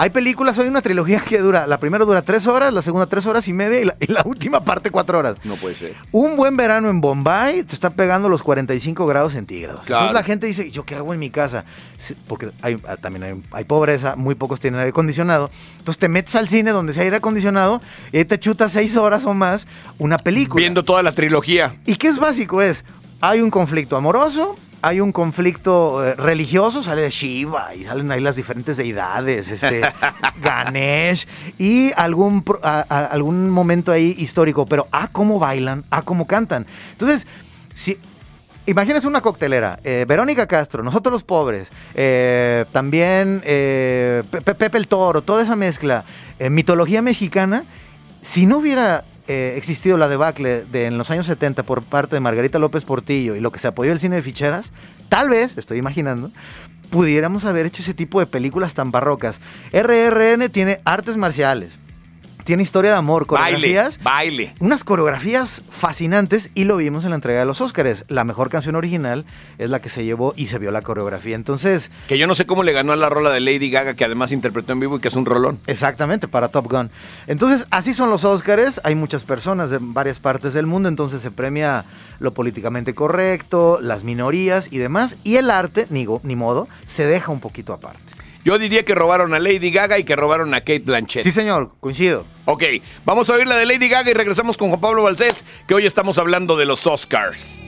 Hay películas, hay una trilogía que dura, la primera dura tres horas, la segunda tres horas y media y la, y la última parte cuatro horas. No puede ser. Un buen verano en Bombay te está pegando los 45 grados centígrados. Claro. Entonces la gente dice, ¿yo qué hago en mi casa? Porque hay, ah, también hay, hay pobreza, muy pocos tienen aire acondicionado. Entonces te metes al cine donde sea aire acondicionado y ahí te chutas seis horas o más una película. Viendo toda la trilogía. ¿Y qué es básico? Es, hay un conflicto amoroso, hay un conflicto eh, religioso, sale de Shiva y salen ahí las diferentes deidades, este, Ganesh y algún, a- a- algún momento ahí histórico, pero a cómo bailan, a cómo cantan. Entonces, si... Imagínense una coctelera, eh, Verónica Castro, nosotros los pobres, eh, también eh, Pe- Pe- Pepe el Toro, toda esa mezcla, mitología mexicana, si no hubiera eh, existido la debacle de en los años 70 por parte de Margarita López Portillo y lo que se apoyó el cine de ficheras, tal vez, estoy imaginando, pudiéramos haber hecho ese tipo de películas tan barrocas. RRN tiene artes marciales, tiene historia de amor, Baile. coreografías, Baile. unas coreografías fascinantes y lo vimos en la entrega de los Óscares. La mejor canción original es la que se llevó y se vio la coreografía. Entonces, Que yo no sé cómo le ganó a la rola de Lady Gaga, que además interpretó en vivo y que es un rolón. Exactamente, para Top Gun. Entonces, así son los Óscares. Hay muchas personas de varias partes del mundo, entonces se premia lo políticamente correcto, las minorías y demás. Y el arte, ni, ni modo, se deja un poquito aparte. Yo diría que robaron a Lady Gaga y que robaron a Kate Blanchett. Sí, señor, coincido. Ok, vamos a oír la de Lady Gaga y regresamos con Juan Pablo Balcés, que hoy estamos hablando de los Oscars.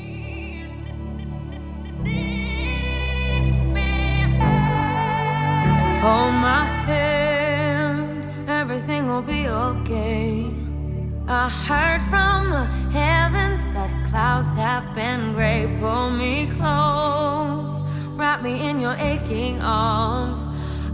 Hold my hand, everything will be okay. I heard from the heavens that clouds have been gray. Pull me close, wrap me in your aching arms.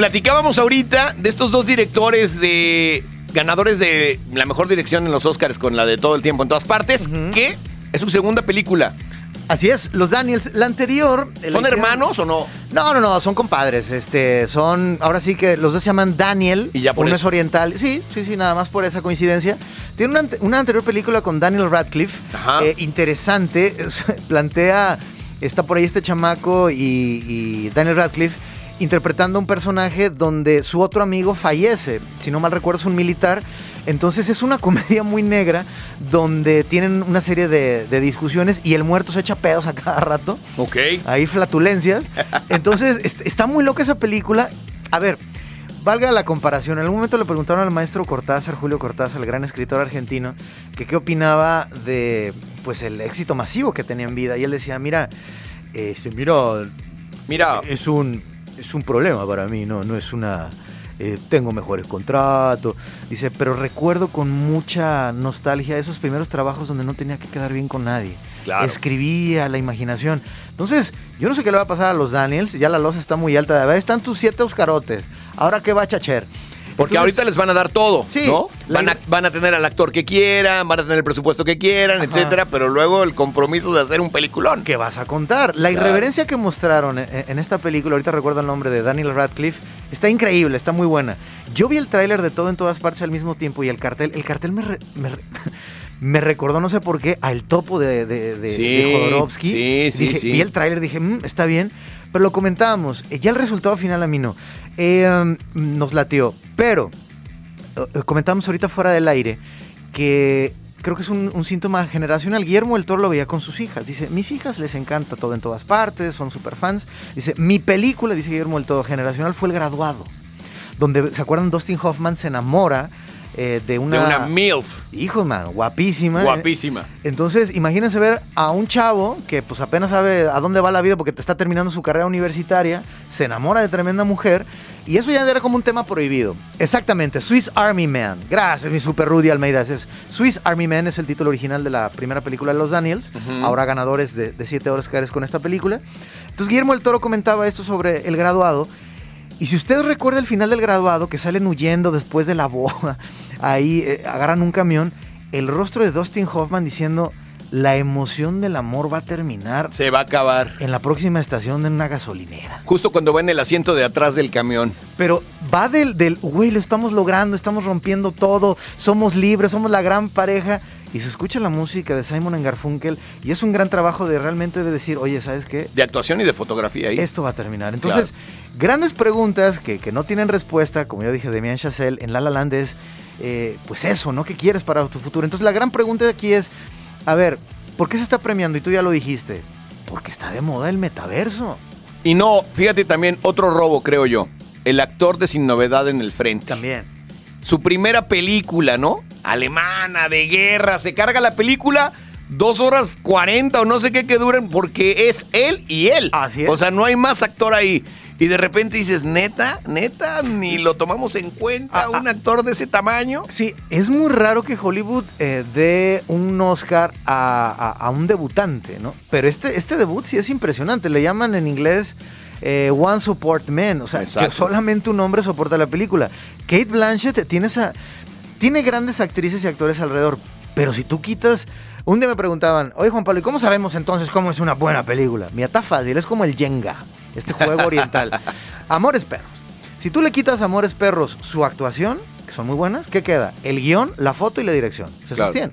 platicábamos ahorita de estos dos directores de ganadores de la mejor dirección en los Oscars con la de todo el tiempo en todas partes, que es su segunda película. Así es, los Daniels, la anterior... la ¿Son hermanos o no? No, no, no, son compadres. Este, son, ahora sí que los dos se llaman Daniel. Y ya por uno eso. es oriental. Sí, sí, sí, nada más por esa coincidencia. Tiene una, ante- una anterior película con Daniel Radcliffe, Ajá. eh, interesante. es- plantea, está por ahí este chamaco y, y Daniel Radcliffe interpretando un personaje donde su otro amigo fallece. Si no mal recuerdo, es un militar. Entonces es una comedia muy negra donde tienen una serie de, de discusiones y el muerto se echa pedos a cada rato Ok. ahí flatulencias. Entonces, est- está muy loca esa película. A ver, valga la comparación. En algún momento le preguntaron al maestro Cortázar, Julio Cortázar, el gran escritor argentino, que qué opinaba de pues el éxito masivo que tenía en vida. Y él decía, mira, este, mira, Mira, es un, es un problema para mí, no, no es una... eh, tengo mejores contratos. Dice, pero recuerdo con mucha nostalgia esos primeros trabajos donde no tenía que quedar bien con nadie. Claro. Escribía la imaginación. Entonces, yo no sé qué le va a pasar a los Daniels. Ya la losa está muy alta. De verdad, están tus siete Oscarotes. Ahora, ¿qué va a chacher? Porque ahorita les van a dar todo, Sí, ¿no? la Van a, van a tener al actor que quieran, van a tener el presupuesto que quieran, Ajá. etcétera, pero luego el compromiso de hacer un peliculón. ¿Qué vas a contar? La Claro. irreverencia que mostraron en, en esta película, ahorita recuerdo el nombre de Daniel Radcliffe, está increíble, está muy buena. Yo vi el tráiler de todo en todas partes al mismo tiempo y el cartel, el cartel me, re- me, re- me recordó, no sé por qué, al topo de, de, de- Sí, de Jodorowsky. sí, sí, Dije- sí. Vi el tráiler, dije, "Mm, está bien, pero lo comentábamos. eh, Ya el resultado final a mí no. Eh, um, nos latió, pero eh, eh, comentábamos ahorita fuera del aire que creo que es un, síntoma generacional. Guillermo el Toro lo veía con sus hijas. Dice, mis hijas les encanta todo en todas partes, son super fans. Dice, mi película, dice Guillermo el Toro, generacional fue El Graduado. Donde, ¿se acuerdan? Dustin Hoffman se enamora eh, de una... De una MILF. Hijo, man, guapísima. Guapísima. Entonces, imagínense ver a un chavo que pues apenas sabe a dónde va la vida porque te está terminando su carrera universitaria, se enamora de tremenda mujer y eso ya era como un tema prohibido. Exactamente, Swiss Army Man. Gracias, mi super Rudy Almeida. Es Swiss Army Man es el título original de la primera película de Los Daniels, ahora ganadores de, de siete Oscars con esta película. Entonces, Guillermo el Toro comentaba esto sobre el graduado. Y si usted recuerda el final del graduado, que salen huyendo después de la boda, ahí eh, agarran un camión, el rostro de Dustin Hoffman diciendo, la emoción del amor va a terminar Se va a acabar. en la próxima estación de una gasolinera. Justo cuando va en el asiento de atrás del camión. Pero va del, del, güey, lo estamos logrando, estamos rompiendo todo, somos libres, somos la gran pareja. Y se escucha la música de Simon Garfunkel y es un gran trabajo de realmente de decir, oye, ¿sabes qué? De actuación y de fotografía ahí. Esto va a terminar. Entonces, grandes preguntas que, que no tienen respuesta, como yo dije, de Mian Chazelle en La La Land es, eh, pues eso, ¿no? ¿Qué quieres para tu futuro? Entonces, la gran pregunta de aquí es, a ver, ¿por qué se está premiando? Y tú ya lo dijiste, porque está de moda el metaverso. Y no, fíjate también, otro robo, creo yo. El actor de Sin Novedad en el Frente. También. Su primera película, ¿no? Alemana, de guerra. Se carga la película dos horas cuarenta o no sé qué que duren porque es él y él. Así es. O sea, no hay más actor ahí. Y de repente dices, neta, neta, ni lo tomamos en cuenta, Ah, un actor de ese tamaño. Sí, es muy raro que Hollywood eh, dé un Oscar a, a- a un debutante, ¿no? Pero este, este debut sí es impresionante. Le llaman en inglés eh, One Support Man, o sea, que solamente un hombre soporta la película. Kate Blanchett tiene, esa, tiene grandes actrices y actores alrededor, pero si tú quitas... Un día me preguntaban, oye Juan Pablo, ¿y cómo sabemos entonces cómo es una buena película? Mira, está fácil, es como el Jenga, este juego oriental. Amores Perros. Si tú le quitas a Amores Perros su actuación, que son muy buenas, ¿qué queda? El guion, la foto y la dirección. Se Claro. sostiene.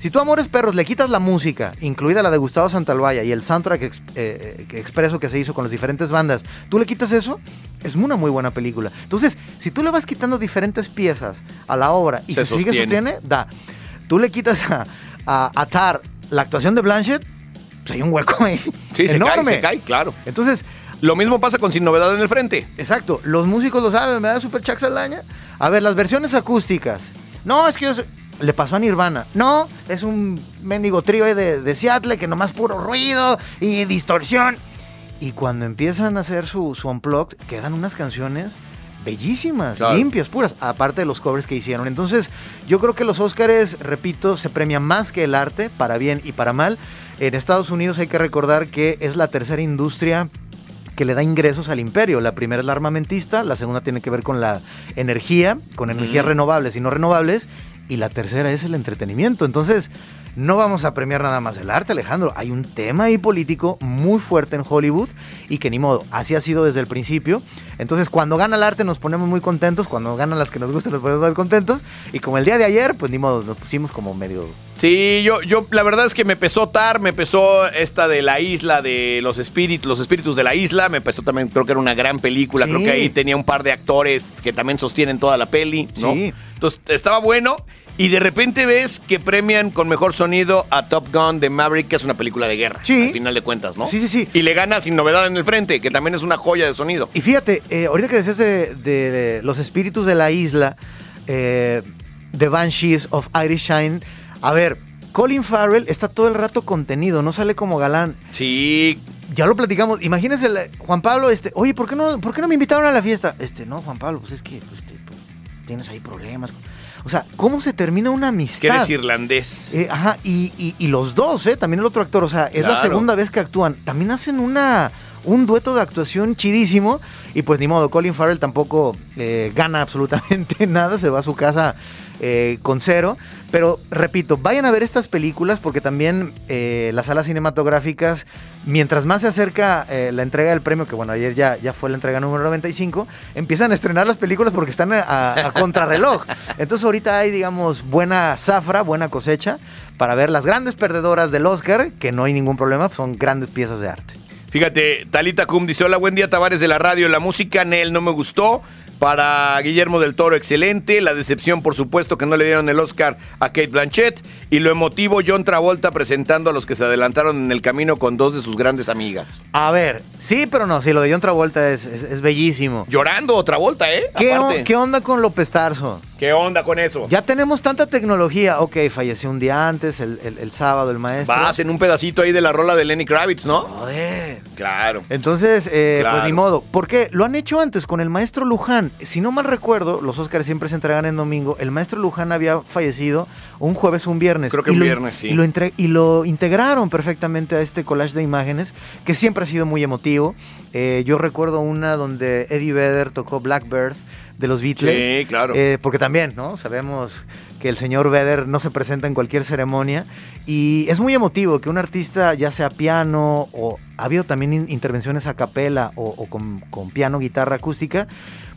Si tú Amores Perros le quitas la música, incluida la de Gustavo Santaolalla y el soundtrack ex- eh, eh, expreso que se hizo con las diferentes bandas, tú le quitas eso, es una muy buena película. Entonces, si tú le vas quitando diferentes piezas a la obra y Se se, sigue sostiene. sostiene, da. Tú le quitas a, a, a Tar la actuación de Blanchett, pues hay un hueco ahí Sí, se enorme. cae, se cae, claro. Entonces, Lo mismo pasa con Sin Novedad en el Frente. Exacto, los músicos lo saben, me da Super Chuck Saldaña. A ver, las versiones acústicas. No, es que yo le pasó a Nirvana. No, es un mendigo trío de, de Seattle que nomás puro ruido y distorsión. Y cuando empiezan a hacer su, su unplugged, quedan unas canciones bellísimas, Claro. limpias, puras, aparte de los covers que hicieron. Entonces, yo creo que los Óscares, repito, se premian más que el arte, para bien y para mal. En Estados Unidos hay que recordar que es la tercera industria que le da ingresos al imperio. La primera es la armamentista, la segunda tiene que ver con la energía, con energías renovables y no renovables, y la tercera es el entretenimiento. Entonces, no vamos a premiar nada más el arte, Alejandro. Hay un tema ahí político muy fuerte en Hollywood y que ni modo, así ha sido desde el principio. Entonces, cuando gana el arte nos ponemos muy contentos, cuando ganan las que nos gustan nos ponemos muy contentos, y como el día de ayer, pues ni modo, nos pusimos como medio... Sí, yo, yo, la verdad es que me pesó Tar, me pesó esta de la isla de los espíritus, los espíritus de la isla, me pesó también, creo que era una gran película, Sí. creo que ahí tenía un par de actores que también sostienen toda la peli, ¿no? Sí. Entonces, estaba bueno, y de repente ves que premian con mejor sonido a Top Gun de Maverick, que es una película de guerra, Sí. al final de cuentas, ¿no? Sí, sí, sí. Y le gana sin novedad en el frente, que también es una joya de sonido. Y fíjate, eh, ahorita que decías de, de los espíritus de la isla, eh, The Banshees of Irish Shine, a ver, Colin Farrell está todo el rato contenido, no sale como galán. Sí, Ya lo platicamos. Imagínense, Juan Pablo, este, oye, ¿por qué no, por qué no me invitaron a la fiesta? Este, no, Juan Pablo, pues es que pues, este, pues, tienes ahí problemas. O sea, ¿cómo se termina una amistad? que eres irlandés. Eh, ajá, y, y- y los dos, ¿eh? También el otro actor, o sea, es la segunda vez que actúan. También hacen una un dueto de actuación chidísimo. Y pues ni modo, Colin Farrell tampoco eh, gana absolutamente nada, se va a su casa eh, con cero. Pero repito, vayan a ver estas películas porque también eh, las salas cinematográficas, mientras más se acerca eh, la entrega del premio, que bueno, ayer ya, ya fue la entrega número 95, empiezan a estrenar las películas porque están a, contrarreloj. Entonces ahorita hay, digamos, buena zafra, buena cosecha para ver las grandes perdedoras del Oscar, que no hay ningún problema, son grandes piezas de arte. Fíjate, Talita Kum dice, hola, buen día Tavares de la radio, la música Nel no me gustó. Para Guillermo del Toro, excelente. La decepción, por supuesto, que no le dieron el Oscar a Kate Blanchett. Y lo emotivo, John Travolta presentando a los que se adelantaron en el camino con dos de sus grandes amigas. A ver, sí, pero no, sí, lo de John Travolta es, es- es bellísimo. Llorando Travolta, ¿eh? ¿Qué, on- qué onda con López Tarso? ¿Qué onda con eso? Ya tenemos tanta tecnología. Ok, falleció un día antes, el, el- el sábado, el maestro. Vas en un pedacito ahí de la rola de Lenny Kravitz, ¿no? Joder. Claro. Entonces, eh, Claro. pues ni modo. ¿Por qué? Lo han hecho antes con el maestro Luján. Si no mal recuerdo, los Oscars siempre se entregan en domingo. El maestro Luján había fallecido un jueves o un viernes. Creo que Y un lo- viernes, sí. Y lo, entre- y lo integraron perfectamente a este collage de imágenes, que siempre ha sido muy emotivo. Eh, yo recuerdo una donde Eddie Vedder tocó Blackbird de los Beatles. Sí, claro. Eh, porque también, ¿no? Sabemos que el señor Vedder no se presenta en cualquier ceremonia y es muy emotivo que un artista, ya sea piano o ha habido también in- intervenciones a capela o, o con, con piano, guitarra acústica,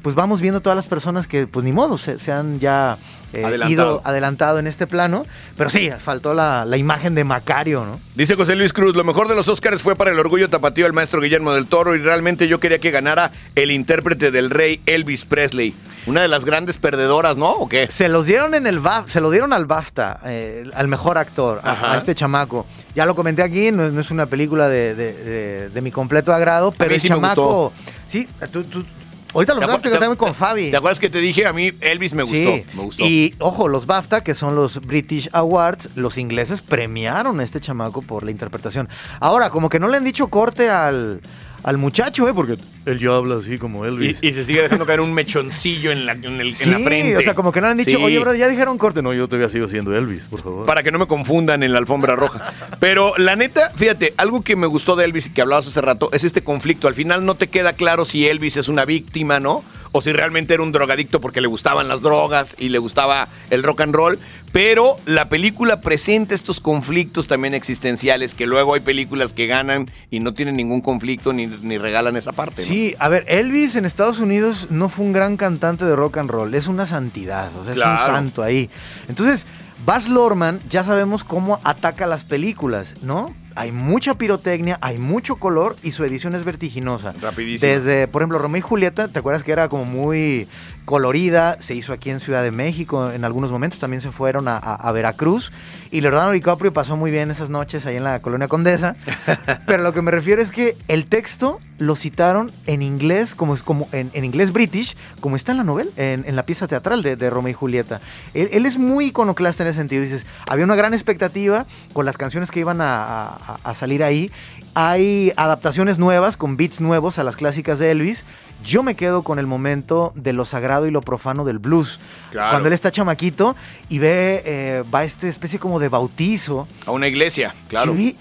pues vamos viendo todas las personas que, pues ni modo, se, se han ya eh, Adelantado. ido adelantado en este plano, pero sí, faltó la, la imagen de Macario, ¿no? Dice José Luis Cruz, lo mejor de los Oscars fue para el orgullo tapatío del maestro Guillermo del Toro y realmente yo quería que ganara el intérprete del rey Elvis Presley. Una de las grandes perdedoras, ¿no? ¿O qué? Se los dieron en el BAF, se lo dieron al BAFTA, eh, al mejor actor, a- a, este chamaco. Ya lo comenté aquí, no, es- no es una película de, de- de- de mi completo agrado, pero mí el sí me chamaco. Sí, tú, tú- ahorita lo ¿Te vamos a también con Fabi. ¿Te acuerdas que te dije? A mí Elvis me gustó. Sí, Me gustó. y ojo, los BAFTA, que son los British Awards, los ingleses premiaron a este chamaco por la interpretación. Ahora, como que no le han dicho corte al, al muchacho, ¿eh? Porque él ya habla así como Elvis. y se sigue dejando caer un mechoncillo en la, en el- en la Sí, frente. o sea, como que no han dicho, Sí. oye, bro, ya dijeron corte. No, yo todavía sigo siendo Elvis, por favor. Para que no me confundan en la alfombra roja. Pero la neta, fíjate, algo que me gustó de Elvis y que hablabas hace rato es este conflicto. Al final no te queda claro si Elvis es una víctima, ¿no? O si realmente era un drogadicto porque le gustaban las drogas y le gustaba el rock and roll. Pero la película presenta estos conflictos también existenciales que luego hay películas que ganan y no tienen ningún conflicto ni, ni regalan esa parte. ¿no? Sí, a ver, Elvis en Estados Unidos no fue un gran cantante de rock and roll, es una santidad, o sea, es un santo ahí. Entonces, Baz Luhrmann ya sabemos cómo ataca las películas, ¿no? Hay mucha pirotecnia, hay mucho color y su edición es vertiginosa. Rapidísimo. Desde, por ejemplo, Romeo y Julieta, ¿te acuerdas que era como muy colorida? Se hizo aquí en Ciudad de México en algunos momentos, también se fueron a, a- a Veracruz. Y Leonardo DiCaprio pasó muy bien esas noches ahí en la colonia Condesa. Pero lo que me refiero es que el texto lo citaron en inglés, como, es- como en, en inglés british, como está en la novela, en, en la pieza teatral de, de Romeo y Julieta. Él, él es muy iconoclasta en ese sentido. Dices, había una gran expectativa con las canciones que iban a, a- a salir ahí. Hay adaptaciones nuevas, con beats nuevos a las clásicas de Elvis. Yo me quedo con el momento de lo sagrado y lo profano del blues. Claro. Cuando él está chamaquito y ve, eh, va a esta especie como de bautizo. A una iglesia, claro. Y vi-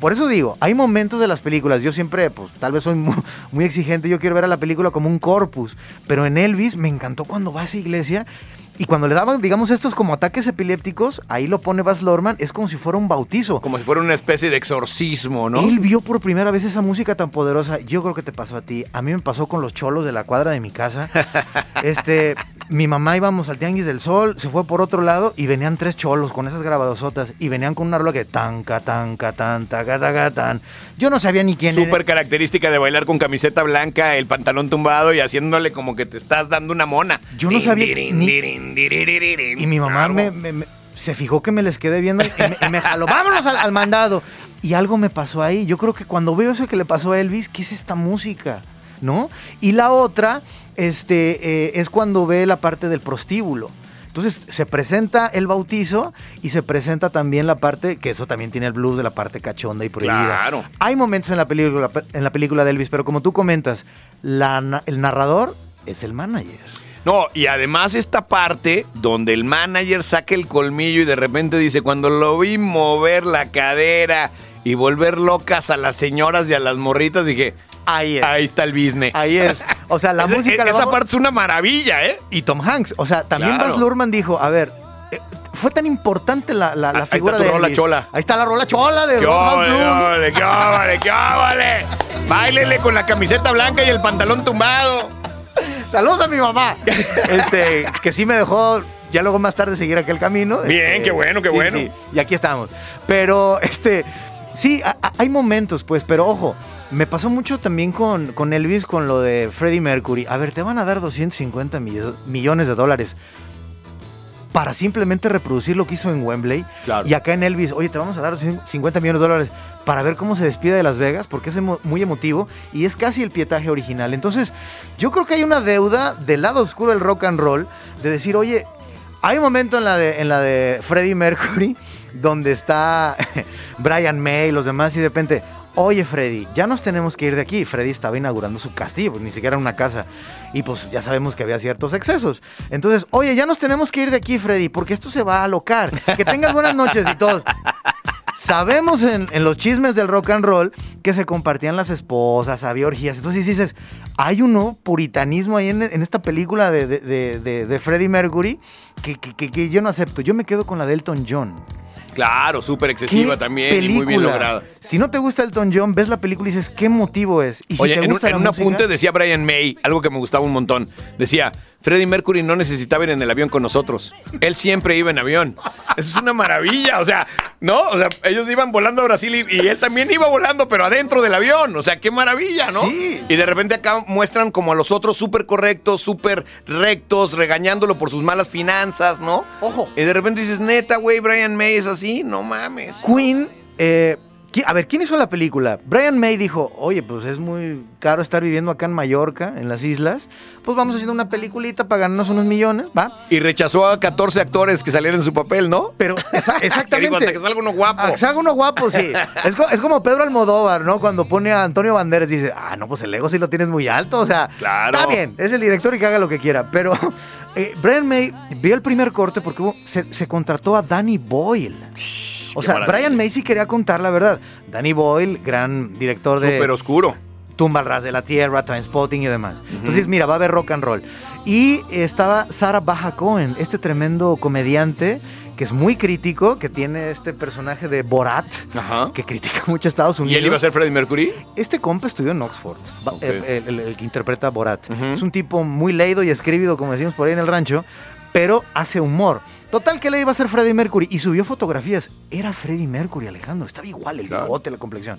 por eso digo, hay momentos de las películas, yo siempre, pues tal vez soy mu- muy, exigente, yo quiero ver a la película como un corpus, pero en Elvis me encantó cuando va a esa iglesia y cuando le daban, digamos, estos como ataques epilépticos, ahí lo pone Baz Luhrmann, es como si fuera un bautizo. Como si fuera una especie de exorcismo, ¿no? Él vio por primera vez esa música tan poderosa. Yo creo que te pasó a ti. A mí me pasó con los cholos de la cuadra de mi casa. Este, mi mamá íbamos al Tianguis del Sol, se fue por otro lado y venían tres cholos con esas grabadosotas y venían con una rola que tanca, tanca, tan, taca, taca, tan. Yo no sabía ni quién era. Súper característica de bailar con camiseta blanca, el pantalón tumbado y haciéndole como que te estás dando una mona. Yo no sabía ni-. Y mi mamá me, me- me- se fijó que me les quedé viendo y me, y me jaló, vámonos al, al mandado. Y algo me pasó ahí. Yo creo que cuando veo eso que le pasó a Elvis, ¿qué es esta música? ¿No? Y la otra este, eh, es cuando ve la parte del prostíbulo. Entonces se presenta el bautizo y se presenta también la parte, que eso también tiene el blues de la parte cachonda y prohibida. Claro. Hay momentos en la película, en la película de Elvis, pero como tú comentas, la el narrador es el manager. No, y además esta parte donde el manager saca el colmillo y de repente dice, cuando lo vi mover la cadera y volver locas a las señoras y a las morritas, dije, Ahí es. ahí está el business. Ahí es. O sea, la música la Esa vamos- parte es una maravilla, ¿eh? y Tom Hanks. O sea, también Claro. Baz Luhrmann dijo, a ver, eh, fue tan importante la, la, la Ah, ahí figura está tu de rola Elvis. chola. Ahí está la rola chola de ¡Qué Ron óvale, qué óvale, qué óvale, qué óvale! Báilele con la camiseta blanca y el pantalón tumbado. Saludos a mi mamá. Este, que sí me dejó ya luego más tarde seguir aquel camino. Bien, Este, qué bueno, qué sí, bueno. sí, y aquí estamos. Pero, este, sí, a- a- hay momentos, pues, pero ojo, me pasó mucho también con, con Elvis, con lo de Freddie Mercury. A ver, te van a dar 250 millo- millones de dólares para simplemente reproducir lo que hizo en Wembley. Claro. Y acá en Elvis, oye, te vamos a dar 50 millones de dólares para ver cómo se despide de Las Vegas, porque es emo- muy emotivo y es casi el pietaje original. Entonces, yo creo que hay una deuda del lado oscuro del rock and roll de decir, oye, hay un momento en la de, en la de Freddie Mercury donde está Brian May y los demás y de repente, oye Freddy, ya nos tenemos que ir de aquí. Freddy estaba inaugurando su castillo, pues ni siquiera una casa. Y pues ya sabemos que había ciertos excesos. Entonces, oye, ya nos tenemos que ir de aquí, Freddy, porque esto se va a alocar. Que tengas buenas noches y todos. Sabemos en, los chismes del rock and roll que se compartían las esposas, había orgías. Entonces dices, hay uno puritanismo ahí en, esta película de, de, de- de- Freddie Mercury que- que yo no acepto. Yo me quedo con la de Elton John. Claro, súper excesiva ¿Qué también y muy bien lograda. Si no te gusta Elton John, ves la película y dices, ¿qué motivo es? Y si Oye, te en, un, gusta en la un música- apunte decía Brian May, algo que me gustaba un montón. Decía, Freddie Mercury no necesitaba ir en el avión con nosotros. Él siempre iba en avión. Eso es una maravilla. O sea, ¿no? O sea, ellos iban volando a Brasil y, y él también iba volando, pero adentro del avión. O sea, qué maravilla, ¿no? Sí. Y de repente acá muestran como a los otros súper correctos, súper rectos, regañándolo por sus malas finanzas, ¿no? Ojo. Y de repente dices, neta, güey, Brian May es así. No mames. Queen, eh, a ver, ¿quién hizo la película? Brian May dijo, oye, pues es muy caro estar viviendo acá en Mallorca, en las islas. Pues vamos haciendo una peliculita para ganarnos unos millones, ¿va? Y rechazó a 14 actores que salieron en su papel, ¿no? Pero exactamente. digo, hasta que salga uno guapo. Ah, que salga uno guapo, sí. Es, co- es como Pedro Almodóvar, ¿no? Cuando pone a Antonio Banderas dice, ah, no, pues el ego sí lo tienes muy alto. O sea, Claro. está bien, es el director y que haga lo que quiera. Pero eh, Brian May vio el primer corte porque hubo- se, se contrató a Danny Boyle. O sea, maravilla. Brian sí quería contar la verdad. Danny Boyle, gran director de Súper oscuro. Tumba al ras de la tierra, Transpotting y demás. Entonces, mira, va a haber rock and roll. Y estaba Sarah Baja Cohen, este tremendo comediante que es muy crítico, que tiene este personaje de Borat, Ajá. que critica mucho a Estados ¿Y Unidos. él iba a ser Freddie Mercury? Este compa estudió en Oxford, el, el- el que interpreta a Borat. Es un tipo muy leído y escribido, como decimos por ahí en el rancho, pero hace humor. Total que le iba a ser Freddie Mercury y subió fotografías. Era Freddie Mercury, Alejandro. Estaba igual el Claro. bigote, la complexión.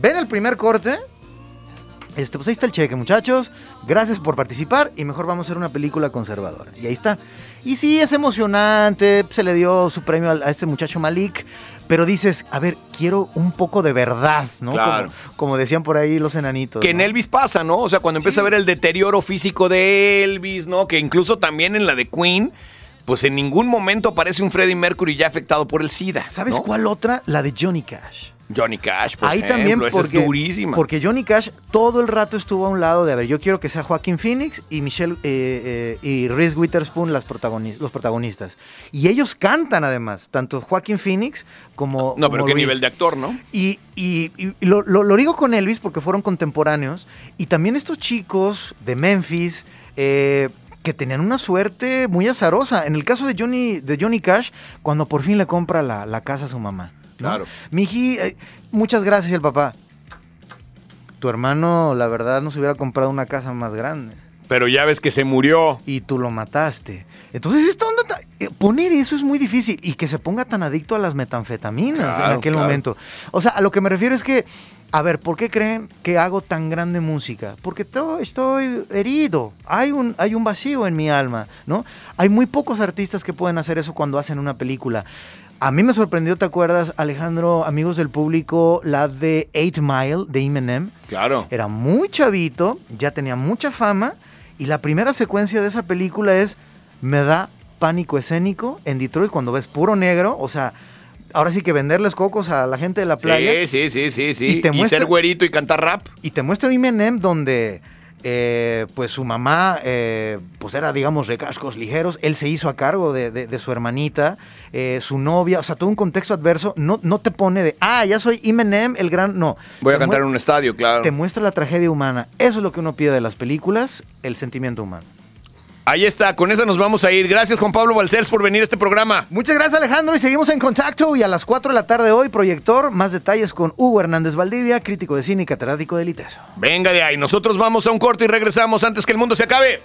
Ven el primer corte. Este, pues ahí está el cheque, muchachos. Gracias por participar y mejor vamos a hacer una película conservadora. Y ahí está. Y sí, es emocionante. Se le dio su premio a, este muchacho Malik. Pero dices, a ver, quiero un poco de verdad, ¿no? Claro. Como, como decían por ahí los enanitos. Que en. Elvis pasa, ¿no? O sea, cuando empieza a ver el deterioro físico de Elvis, ¿no? Que incluso también en la de Queen, pues en ningún momento aparece un Freddie Mercury ya afectado por el SIDA. ¿Sabes ¿no? cuál otra? La de Johnny Cash. Johnny Cash, por Ahí ejemplo, también esa porque, es durísima. porque Johnny Cash todo el rato estuvo a un lado de, a ver, yo quiero que sea Joaquín Phoenix y Michelle eh, eh, y Reese Witherspoon las protagonis- los protagonistas. Y ellos cantan además, tanto Joaquín Phoenix como... no, pero qué nivel de actor, ¿no? Y, y- y lo, lo- lo digo con Elvis porque fueron contemporáneos. Y también estos chicos de Memphis eh, que tenían una suerte muy azarosa. En el caso de Johnny, de Johnny Cash, cuando por fin le compra la, la casa a su mamá. ¿no? Claro. Miji, eh, muchas gracias. El papá. Tu hermano, la verdad, nos hubiera comprado una casa más grande. Pero ya ves que se murió. Y tú lo mataste. Entonces, esta onda, eh, poner eso es muy difícil. Y que se ponga tan adicto a las metanfetaminas en aquel claro. momento. O sea, a lo que me refiero es que, a ver, ¿por qué creen que hago tan grande música? Porque to- estoy herido. Hay un, hay un vacío en mi alma, ¿no? Hay muy pocos artistas que pueden hacer eso cuando hacen una película. A mí me sorprendió, ¿te acuerdas, Alejandro, amigos del público, la de Eight Mile de Eminem? Claro. Era muy chavito, ya tenía mucha fama y la primera secuencia de esa película es me da pánico escénico en Detroit cuando ves puro negro, o sea, ahora sí que venderles cocos a la gente de la playa Sí, sí, sí, sí, sí. Y Y, te muestra- ser güerito y cantar rap. y te muestra Eminem donde eh, pues su mamá eh, pues era digamos de cascos ligeros, él se hizo a cargo de, de- de su hermanita, eh, su novia, o sea, todo un contexto adverso, no, no te pone de, ah, ya soy Eminem, el gran, no. Voy a Te cantar en un estadio, claro. te muestra la tragedia humana. Eso es lo que uno pide de las películas, el sentimiento humano. Ahí está, con esa nos vamos a ir. Gracias, Juan Pablo Balcells, por venir a este programa. Muchas gracias Alejandro y seguimos en contacto y a las 4 de la tarde hoy, proyector, más detalles con Hugo Hernández Valdivia, crítico de cine y catedrático del ITESO. Venga de ahí, nosotros vamos a un corte y regresamos antes que el mundo se acabe.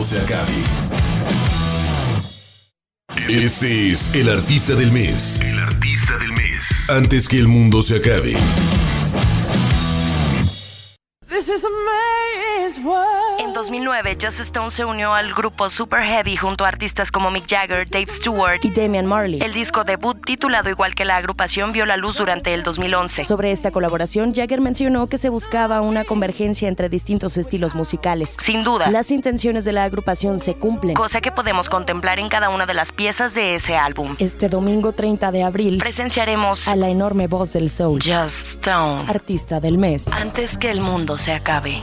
Mundo se acabe. Este es el artista del mes. El artista del mes. Antes que el mundo se acabe. Just Stone se unió al grupo Super Heavy junto a artistas como Mick Jagger, Dave Stewart y Damian Marley. El disco debut, titulado igual que la agrupación, vio la luz durante el 2011. Sobre esta colaboración, Jagger mencionó que se buscaba una convergencia entre distintos estilos musicales. Sin duda, las intenciones de la agrupación se cumplen, cosa que podemos contemplar en cada una de las piezas de ese álbum. Este domingo 30 de abril presenciaremos a la enorme voz del soul, Just Stone, artista del mes. Antes que el mundo se acabe.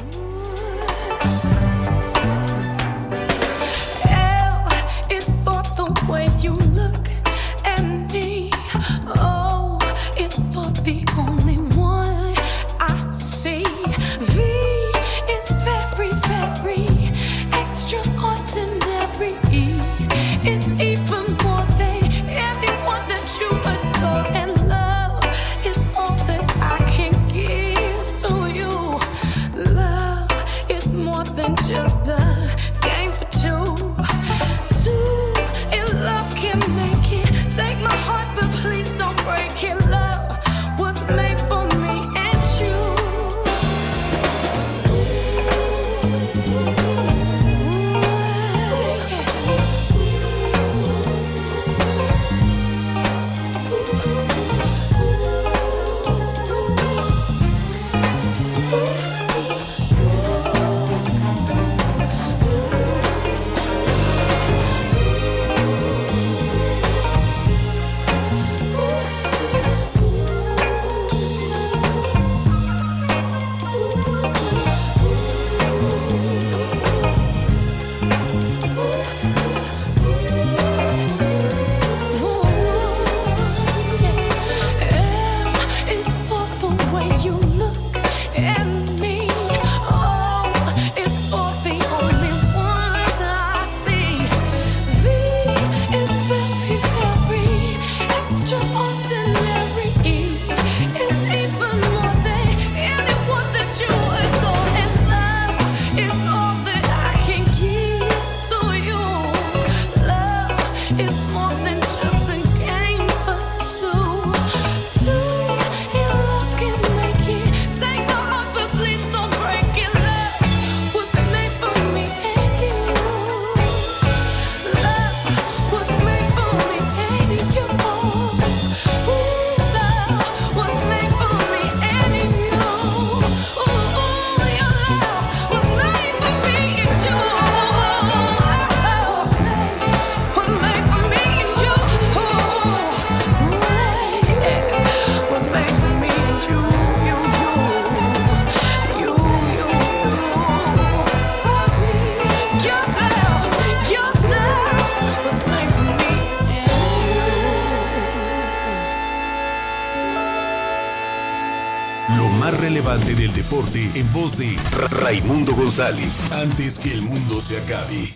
Voz de Ra- Raimundo González. Antes que el mundo se acabe.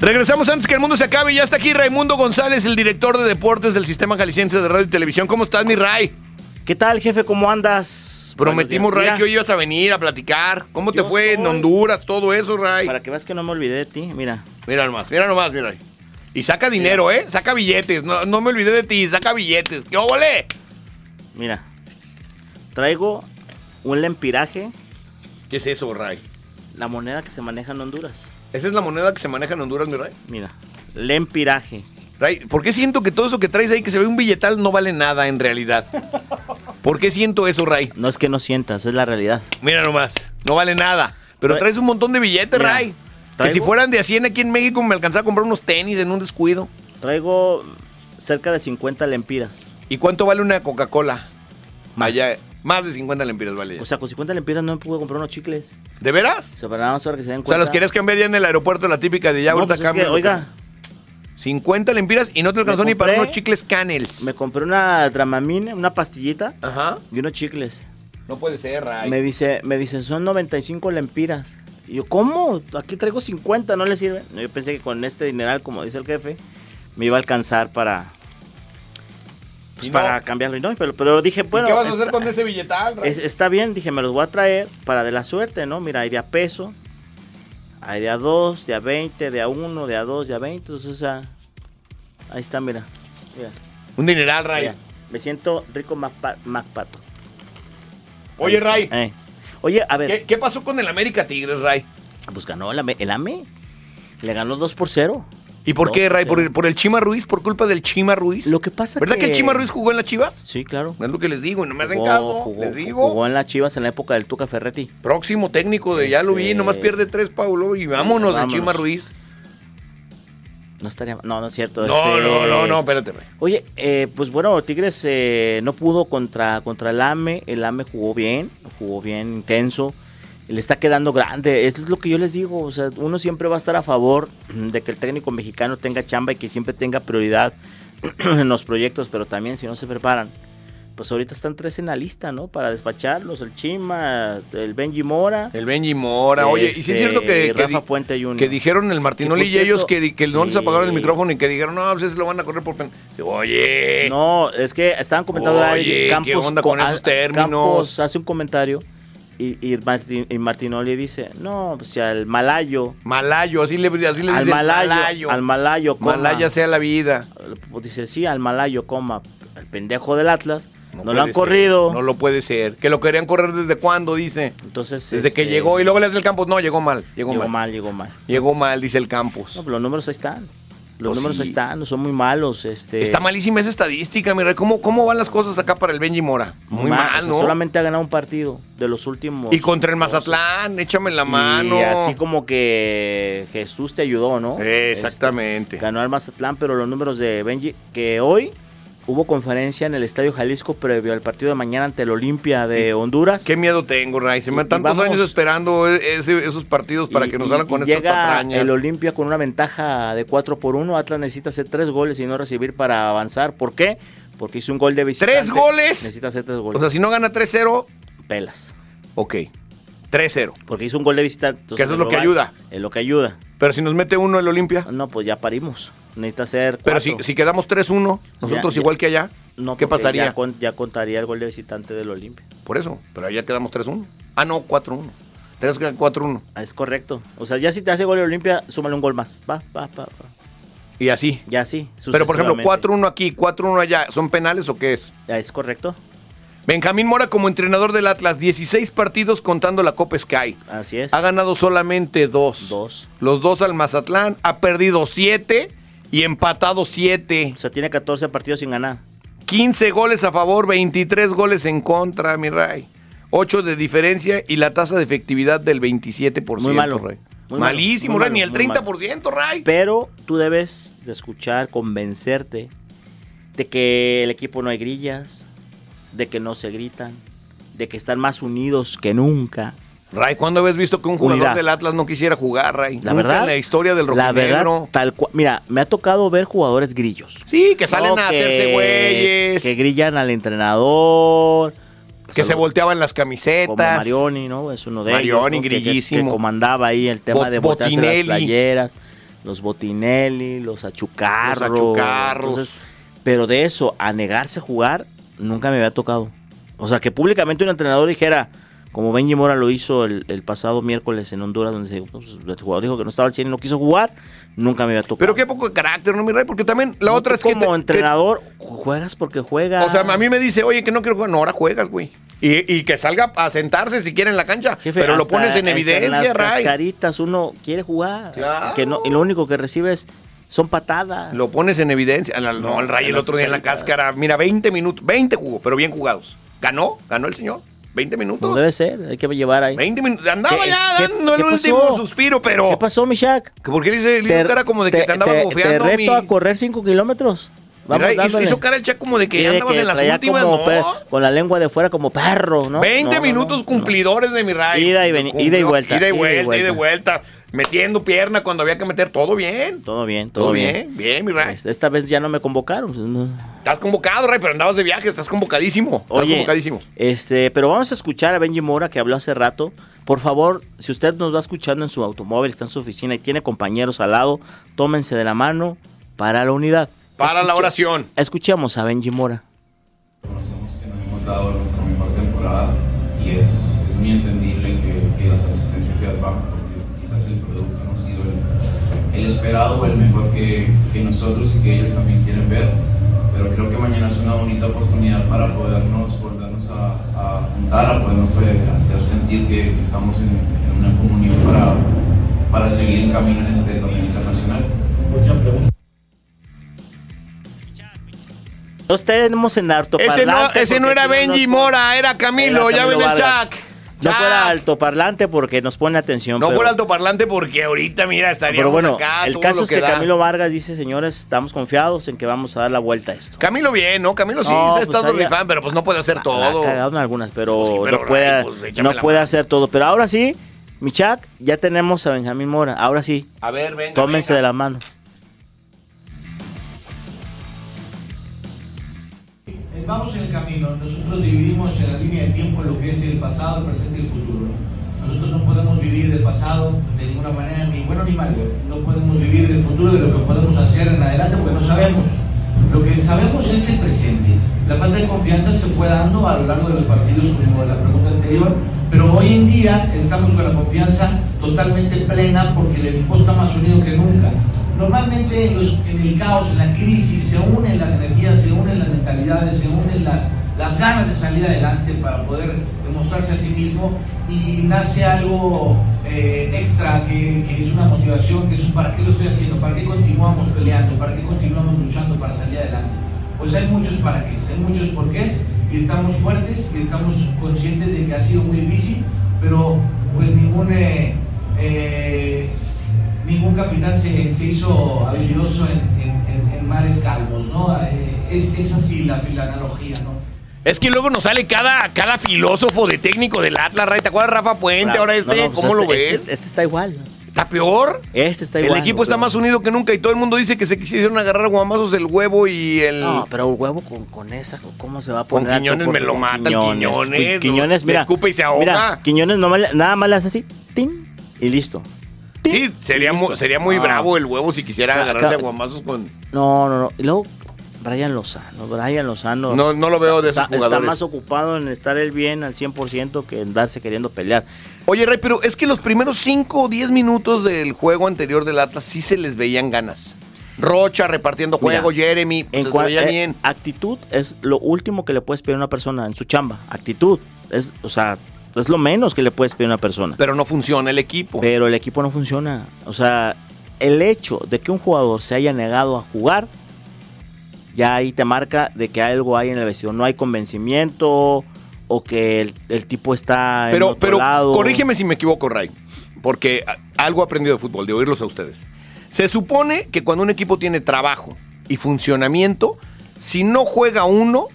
Regresamos antes que el mundo se acabe. Ya está aquí Raimundo González, el director de deportes del Sistema Jalisciense de Radio y Televisión. ¿Cómo estás, mi Ray? ¿Qué tal, jefe? ¿Cómo andas? Prometimos, días. Ray, que hoy ibas a venir a platicar. ¿Cómo te fue en Honduras, todo eso, Ray? Para que veas que no me olvidé de ti, mira. Mira nomás, mira nomás, mira. Y saca dinero, ¿eh? Saca billetes. No, no me olvidé de ti, saca billetes. ¡Qué óvole! Mira. Traigo un lempiraje, ¿Qué es eso, Ray? la moneda que se maneja en Honduras. ¿Esa es la moneda que se maneja en Honduras, mi Ray? Mira, lempiraje. Ray, ¿por qué siento que todo eso que traes ahí, que se ve un billetal, no vale nada en realidad? ¿Por qué siento eso, Ray? No es que no sientas, es la realidad. Mira nomás, no vale nada. Pero Tra- traes un montón de billetes, Mira, Ray. Que si fueran de a 100 aquí en México me alcanzaba a comprar unos tenis en un descuido. Traigo cerca de 50 lempiras. ¿Y cuánto vale una Coca-Cola? Más. Allá, más de 50 lempiras vale. ya. O sea, con 50 lempiras no me pude comprar unos chicles. ¿De veras? O sea, para nada más para que se den O sea, los querías cambiar ya en el aeropuerto, la típica de ya No, ahorita pues es que, cambian lo oiga, 50 lempiras y no te alcanzó ni para unos chicles canels. me compré una Dramamine, una pastillita Ajá. y unos chicles. No puede ser, Ray. Me dice, me dice, son 95 lempiras. Y yo, ¿cómo? Aquí traigo 50, ¿no le sirve? Yo pensé que con este dineral, como dice el jefe, me iba a alcanzar para pues, Y no. para cambiarlo y no, pero, pero dije, bueno, ¿Y qué vas a está, hacer con ese billetal, es- está bien, dije, me los voy a traer para de la suerte, ¿no? Mira, hay de a peso, hay de a 2, de a 20, de a 1, de a 2, de a 20, entonces, o sea, ahí está, mira. mira, Un dineral, Ray. mira. Me siento rico Macpa- Macpato. Oye, Ray, Eh. Oye, a ver, ¿qué, qué pasó con el América Tigres, Ray? pues ganó el AME, el AME. Le ganó 2 por 0. ¿Y por qué, Ray? por ¿Por cero. el, ¿Por el Chima Ruiz? ¿Por culpa del Chima Ruiz? Lo que pasa ¿Verdad que, el Chima Ruiz jugó en las Chivas? Sí, claro. Es lo que les digo, y no me hacen Jugó- caso. jugó- les digo. Jugó en las Chivas en la época del Tuca Ferretti. Próximo técnico de ya lo vi, Este- nomás pierde tres, Paulo, y vámonos, de Vámonos. Chima Ruiz. No estaría. No, no es cierto. No, este- no, no, no, espérate. Oye, eh, pues bueno, Tigres eh, no pudo contra, contra el AME. El AME jugó bien, jugó bien intenso. Le está quedando grande. Eso es lo que yo les digo. O sea, uno siempre va a estar a favor de que el técnico mexicano tenga chamba y que siempre tenga prioridad en los proyectos, pero también si no se preparan. Pues ahorita están tres en la lista, ¿no? Para despacharlos. El Chima, el Benji Mora. El Benji Mora. Oye, y sí es cierto que, y que, Rafa di- Puente Jr. que dijeron el Martinoli Que y ellos que, que no les apagaron el Sí. micrófono y que dijeron, no, pues ese lo van a correr por pen-". Oye, No, es que estaban comentando Oye, ahí, ¿qué Campos, onda con co- esos términos? Campos hace un comentario y, y, Martin- y Martinoli dice, no, pues si al malayo, Malayo, así le, así le al Malayo. al malayo, coma. Malaya sea la vida. Pues dice, sí, al malayo, coma, el pendejo del Atlas, no, lo han ser, corrido, No lo puede ser. Que lo querían correr desde cuándo, dice. entonces... Desde que este, llegó y luego le hace el Campos. No, llegó mal. Llegó, llegó mal. mal, llegó mal. Llegó mal, dice el Campos. No, pero los números ahí están, los Pues números sí. ahí están, son muy malos, este... Está malísima esa estadística, mira. ¿Cómo, ¿Cómo van las cosas acá para el Benji Mora? Muy mal, mal, o sea, ¿no? Solamente ha ganado un partido de los últimos... Y contra el Mazatlán, échame la mano. Y así como que Jesús te ayudó, ¿no? Exactamente. Este, ganó al Mazatlán, pero los números de Benji, que hoy hubo conferencia en el Estadio Jalisco previo al partido de mañana ante el Olimpia de Honduras. Qué miedo tengo, Ray. Se me Y- tantos vamos- años esperando e- ese- esos partidos para Y- que nos salgan con y estas llega patrañas. el Olimpia con una ventaja de 4 por 1. Atlas necesita hacer 3 goles y no recibir para avanzar. ¿Por qué? Porque hizo un gol de visitante. ¿Tres goles? Necesita hacer 3 goles. O sea, si no gana 3-0, pelas. ok. 3-0. Porque hizo un gol de visitante. entonces Que eso es lo que ayuda. Es lo que ayuda. Pero si nos mete uno el Olimpia. No, pues ya parimos. Necesita hacer. Pero si, si quedamos 3-1, nosotros Ya, ya. igual que allá, No, ¿qué pasaría? Ya, con- ya contaría el gol de visitante del Olimpia. Por eso. Pero allá quedamos 3-1. Ah, no, 4-1. Tenemos que quedar 4-1. Ah, Es correcto. O sea, ya si te hace gol el Olimpia, súmale un gol más. Va, va, va. va. Y así. Ya sí. Pero por ejemplo, sucesivamente. 4-1 aquí, 4-1 allá. ¿Son penales o qué es? Ya es correcto. Benjamín Mora como entrenador del Atlas, 16 partidos contando la Copa Sky. Así es. Ha ganado solamente dos. Dos. Los dos al Mazatlán. Ha perdido 7 y empatado 7. O sea, tiene 14 partidos sin ganar. 15 goles a favor, 23 goles en contra, mi Ray. 8 de diferencia y la tasa de efectividad del 27%. Muy malo. Ray. Muy Malísimo, Ray, malo, ni el muy 30%, Ray. Pero tú debes de escuchar, convencerte de que el equipo no hay grillas, de que no se gritan, de que están más unidos que nunca. Ray, ¿cuándo habías visto que un jugador Unidad. del Atlas no quisiera jugar, Ray? La Nunca verdad. en la historia del La verdad, rojinegro. tal cual. Mira, me ha tocado ver jugadores grillos. Sí, que salen No, a que- hacerse güeyes. Que grillan al entrenador. Que se volteaban las Como camisetas. Marioni, ¿no? Es uno de Marioni, ellos. ¿no? Que- que- grillísimo. Que, comandaba ahí el tema de voltearse las playeras, los Botinelli, los Achucarros. Los Achucarros. Entonces, pero de eso, a negarse a jugar, nunca me había tocado. O sea, que públicamente un entrenador dijera, como Benji Mora lo hizo el, el pasado miércoles en Honduras, donde se, pues, el jugador dijo que no estaba al 100 y no quiso jugar, nunca me había tocado. Pero qué poco de carácter, ¿no, mi Ray? Porque también la No, otra es que... como que- entrenador, juegas porque juegas. O sea, a mí me dice, oye, que no quiero jugar. No, ahora juegas, güey. Y, y que salga a sentarse si quiere en la cancha. Jefe, pero lo pones en evidencia, las Ray. cascaritas uno quiere jugar. Claro. Que no, y lo único que recibes son patadas. Lo pones en evidencia. No, no, el Ray en el otro día en la cáscara. Mira, 20 minutos. 20 jugó, pero bien jugados. ¿Ganó? ¿Ganó el señor? 20 minutos. No debe ser, hay que llevar ahí. 20 minutos. Andaba ¿Qué- ya dando el qué último pasó? suspiro, pero... ¿Qué pasó, Mishak? que ¿Por qué le hizo cara como de que te, te, bofeando, te mi... reto a correr 5 kilómetros. Vamos Mira, hizo, dándole. hizo cara el como de que ya andabas en las últimas, como ¿no? pe- Con la lengua de fuera como perro, ¿no? 20 No, no, minutos no, cumplidores de mi Ray. Ida y ida y vuelta, Ida y ida y vuelta, ida y vuelta. vuelta. Metiendo pierna cuando había que meter. Todo bien. Todo bien, todo, Todo bien. bien. Bien, mi Ray. Esta- Esta vez ya no me convocaron. pues. Estás convocado, Ray, pero andabas de viaje. Estás convocadísimo. Estás Oye, convocadísimo. este, pero vamos a escuchar a Benji Mora que habló hace rato. Por favor, si usted nos va escuchando en su automóvil, está en su oficina y tiene compañeros al lado, tómense de la mano, para la unidad. Para la oración. Escuchemos a Benji Mora. hemos dado nuestra mejor temporada y es, es muy entendible que, que las asistencias sean bajas porque quizás el producto no ha sido el, el esperado o el mejor que, que nosotros y que ellos también quieren ver. Pero creo que mañana es una bonita oportunidad para podernos volvernos a, a juntar, a podernos eh, hacer sentir que, que estamos en, en una comunión para, para seguir en camino en este torneo internacional. Nos tenemos en altoparlante. Ese no, ese no era Benji Mora, era Camilo, Era ya Camilo ven el. Chac. No fuera altoparlante porque nos pone atención. No pero- fuera altoparlante porque ahorita, mira, estaríamos Pero bueno, acá. el caso es que, da. Camilo Vargas dice, señores, estamos confiados en que vamos a dar la vuelta a esto. Camilo bien, ¿no? Camilo sí No, se ha pues estado ahí- rifando, pero pues no puede hacer La ha todo. cagado en algunas, pero, Pues sí, pero, no puede, pues, no la puede hacer todo. Pero ahora sí, Michak, ya tenemos a Benjamín Mora. Ahora sí, A ver, venga. tómense de la mano. Vamos en el camino, nosotros dividimos en la línea de tiempo lo que es el pasado, el presente y el futuro. Nosotros no podemos vivir del pasado de ninguna manera, ni bueno ni malo. No podemos vivir del futuro, de lo que podemos hacer en adelante, porque no sabemos. Lo que sabemos es el presente. La falta de confianza se fue dando a lo largo de los partidos, como la pregunta anterior, pero hoy en día estamos con la confianza totalmente plena porque el equipo está más unido que nunca. Normalmente en, los- en el caos, en la crisis, se unen las energías, se se unen las, las ganas de salir adelante para poder demostrarse a sí mismo y nace algo eh, extra que, que es una motivación, que es para qué lo estoy haciendo, para qué continuamos peleando, para qué continuamos luchando para salir adelante. Pues hay muchos para qué, hay muchos porqués y estamos fuertes y estamos conscientes de que ha sido muy difícil, pero pues ningún... eh, eh, ningún capitán se, se hizo habilidoso en, en- en- en mares calmos, ¿no? Eh, es, es así la, la analogía, ¿no? Es que luego nos sale cada, cada filósofo de técnico del Atlas. ¿Te acuerdas Rafa Puente? Ahora este, No, no, pues ¿cómo lo este- ves? Este, este está igual. ¿Está peor? Este está El igual. equipo está más unido que nunca y todo el mundo dice que se quisieron agarrar guamazos el huevo y el... No, pero el huevo con, con esa, ¿cómo se va a Con poner? Quiñones me lo mata el Quiñones, Qui- lo- Quiñones, le mira. escupe y se ahoga. Mira, Quiñones nomás nada más le hace así, ¡tin! y listo. Sí, sería, mu- sería muy Ah. bravo el huevo si quisiera agarrarse a guamazos con... No, no, no. Y luego, Brian Lozano. Brian Lozano. No- no lo veo de esos está, jugadores. Está más ocupado en estar él bien al 100% que en darse queriendo pelear. Oye, Ray, pero es que los primeros 5 o 10 minutos del juego anterior del Atlas sí se les veían ganas. Rocha repartiendo Mira, juego, Jeremy, pues, en se veía eh, bien. Actitud es lo último que le puedes pedir a una persona en su chamba. Actitud. Es, o sea, es lo menos que le puedes pedir a una persona. Pero no funciona el equipo. Pero el equipo no funciona. O sea, el hecho de que un jugador se haya negado a jugar, ya ahí te marca de que algo hay en el vestidor. No hay convencimiento o que el, el tipo está en Pero, otro pero lado. corrígeme si me equivoco, Ray, porque algo he aprendido de fútbol, de oírlos a ustedes. Se supone que cuando un equipo tiene trabajo y funcionamiento, si no juega uno,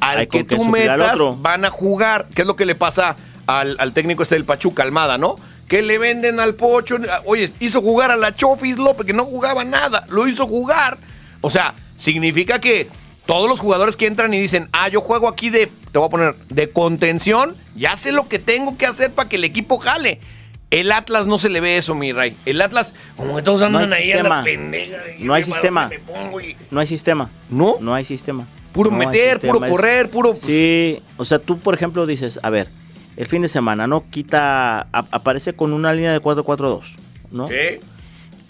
al Hay que tú metas otro. van a jugar. ¿Qué es lo que le pasa al, al técnico este del Pachuca, Almada, no? Que le venden al Pocho. Oye, hizo jugar a la Chofis López, que no jugaba nada. Lo hizo jugar. O sea, significa que todos los jugadores que entran y dicen, ah, yo juego aquí de, te voy a poner, de contención, ya sé lo que tengo que hacer para que el equipo jale. El Atlas no se le ve eso, mi Ray. El Atlas, como que todos No andan hay ahí a la pendeja. No hay yo, ¿para sistema. Y- No hay sistema. ¿No? No hay sistema. Puro No meter, puro Es- correr, puro- Sí, o sea, tú, por ejemplo, dices, a ver, el fin de semana, ¿no? Quita, a- aparece con una línea de 4-4-2, ¿no? Sí.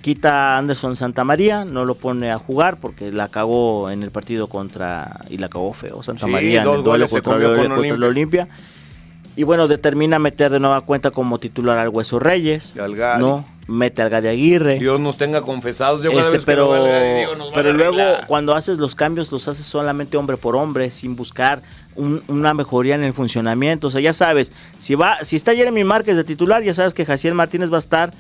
Quita a Anderson Santamaría, no lo pone a jugar porque la cagó en el partido contra. y la cagó feo Santa Sí, María en dos el duelo contra, el- con contra el Olimpia. Y bueno, determina meter de nueva cuenta como titular al Hueso Reyes. al Gadi. ¿no? Mete al Gadi Aguirre. Dios nos tenga confesados. Yo Este, que pero nos pero luego cuando haces los cambios los haces solamente hombre por hombre sin buscar un- una mejoría en el funcionamiento o sea ya sabes si va si está Jeremy Márquez de titular ya sabes que Jaciel Martínez va a estar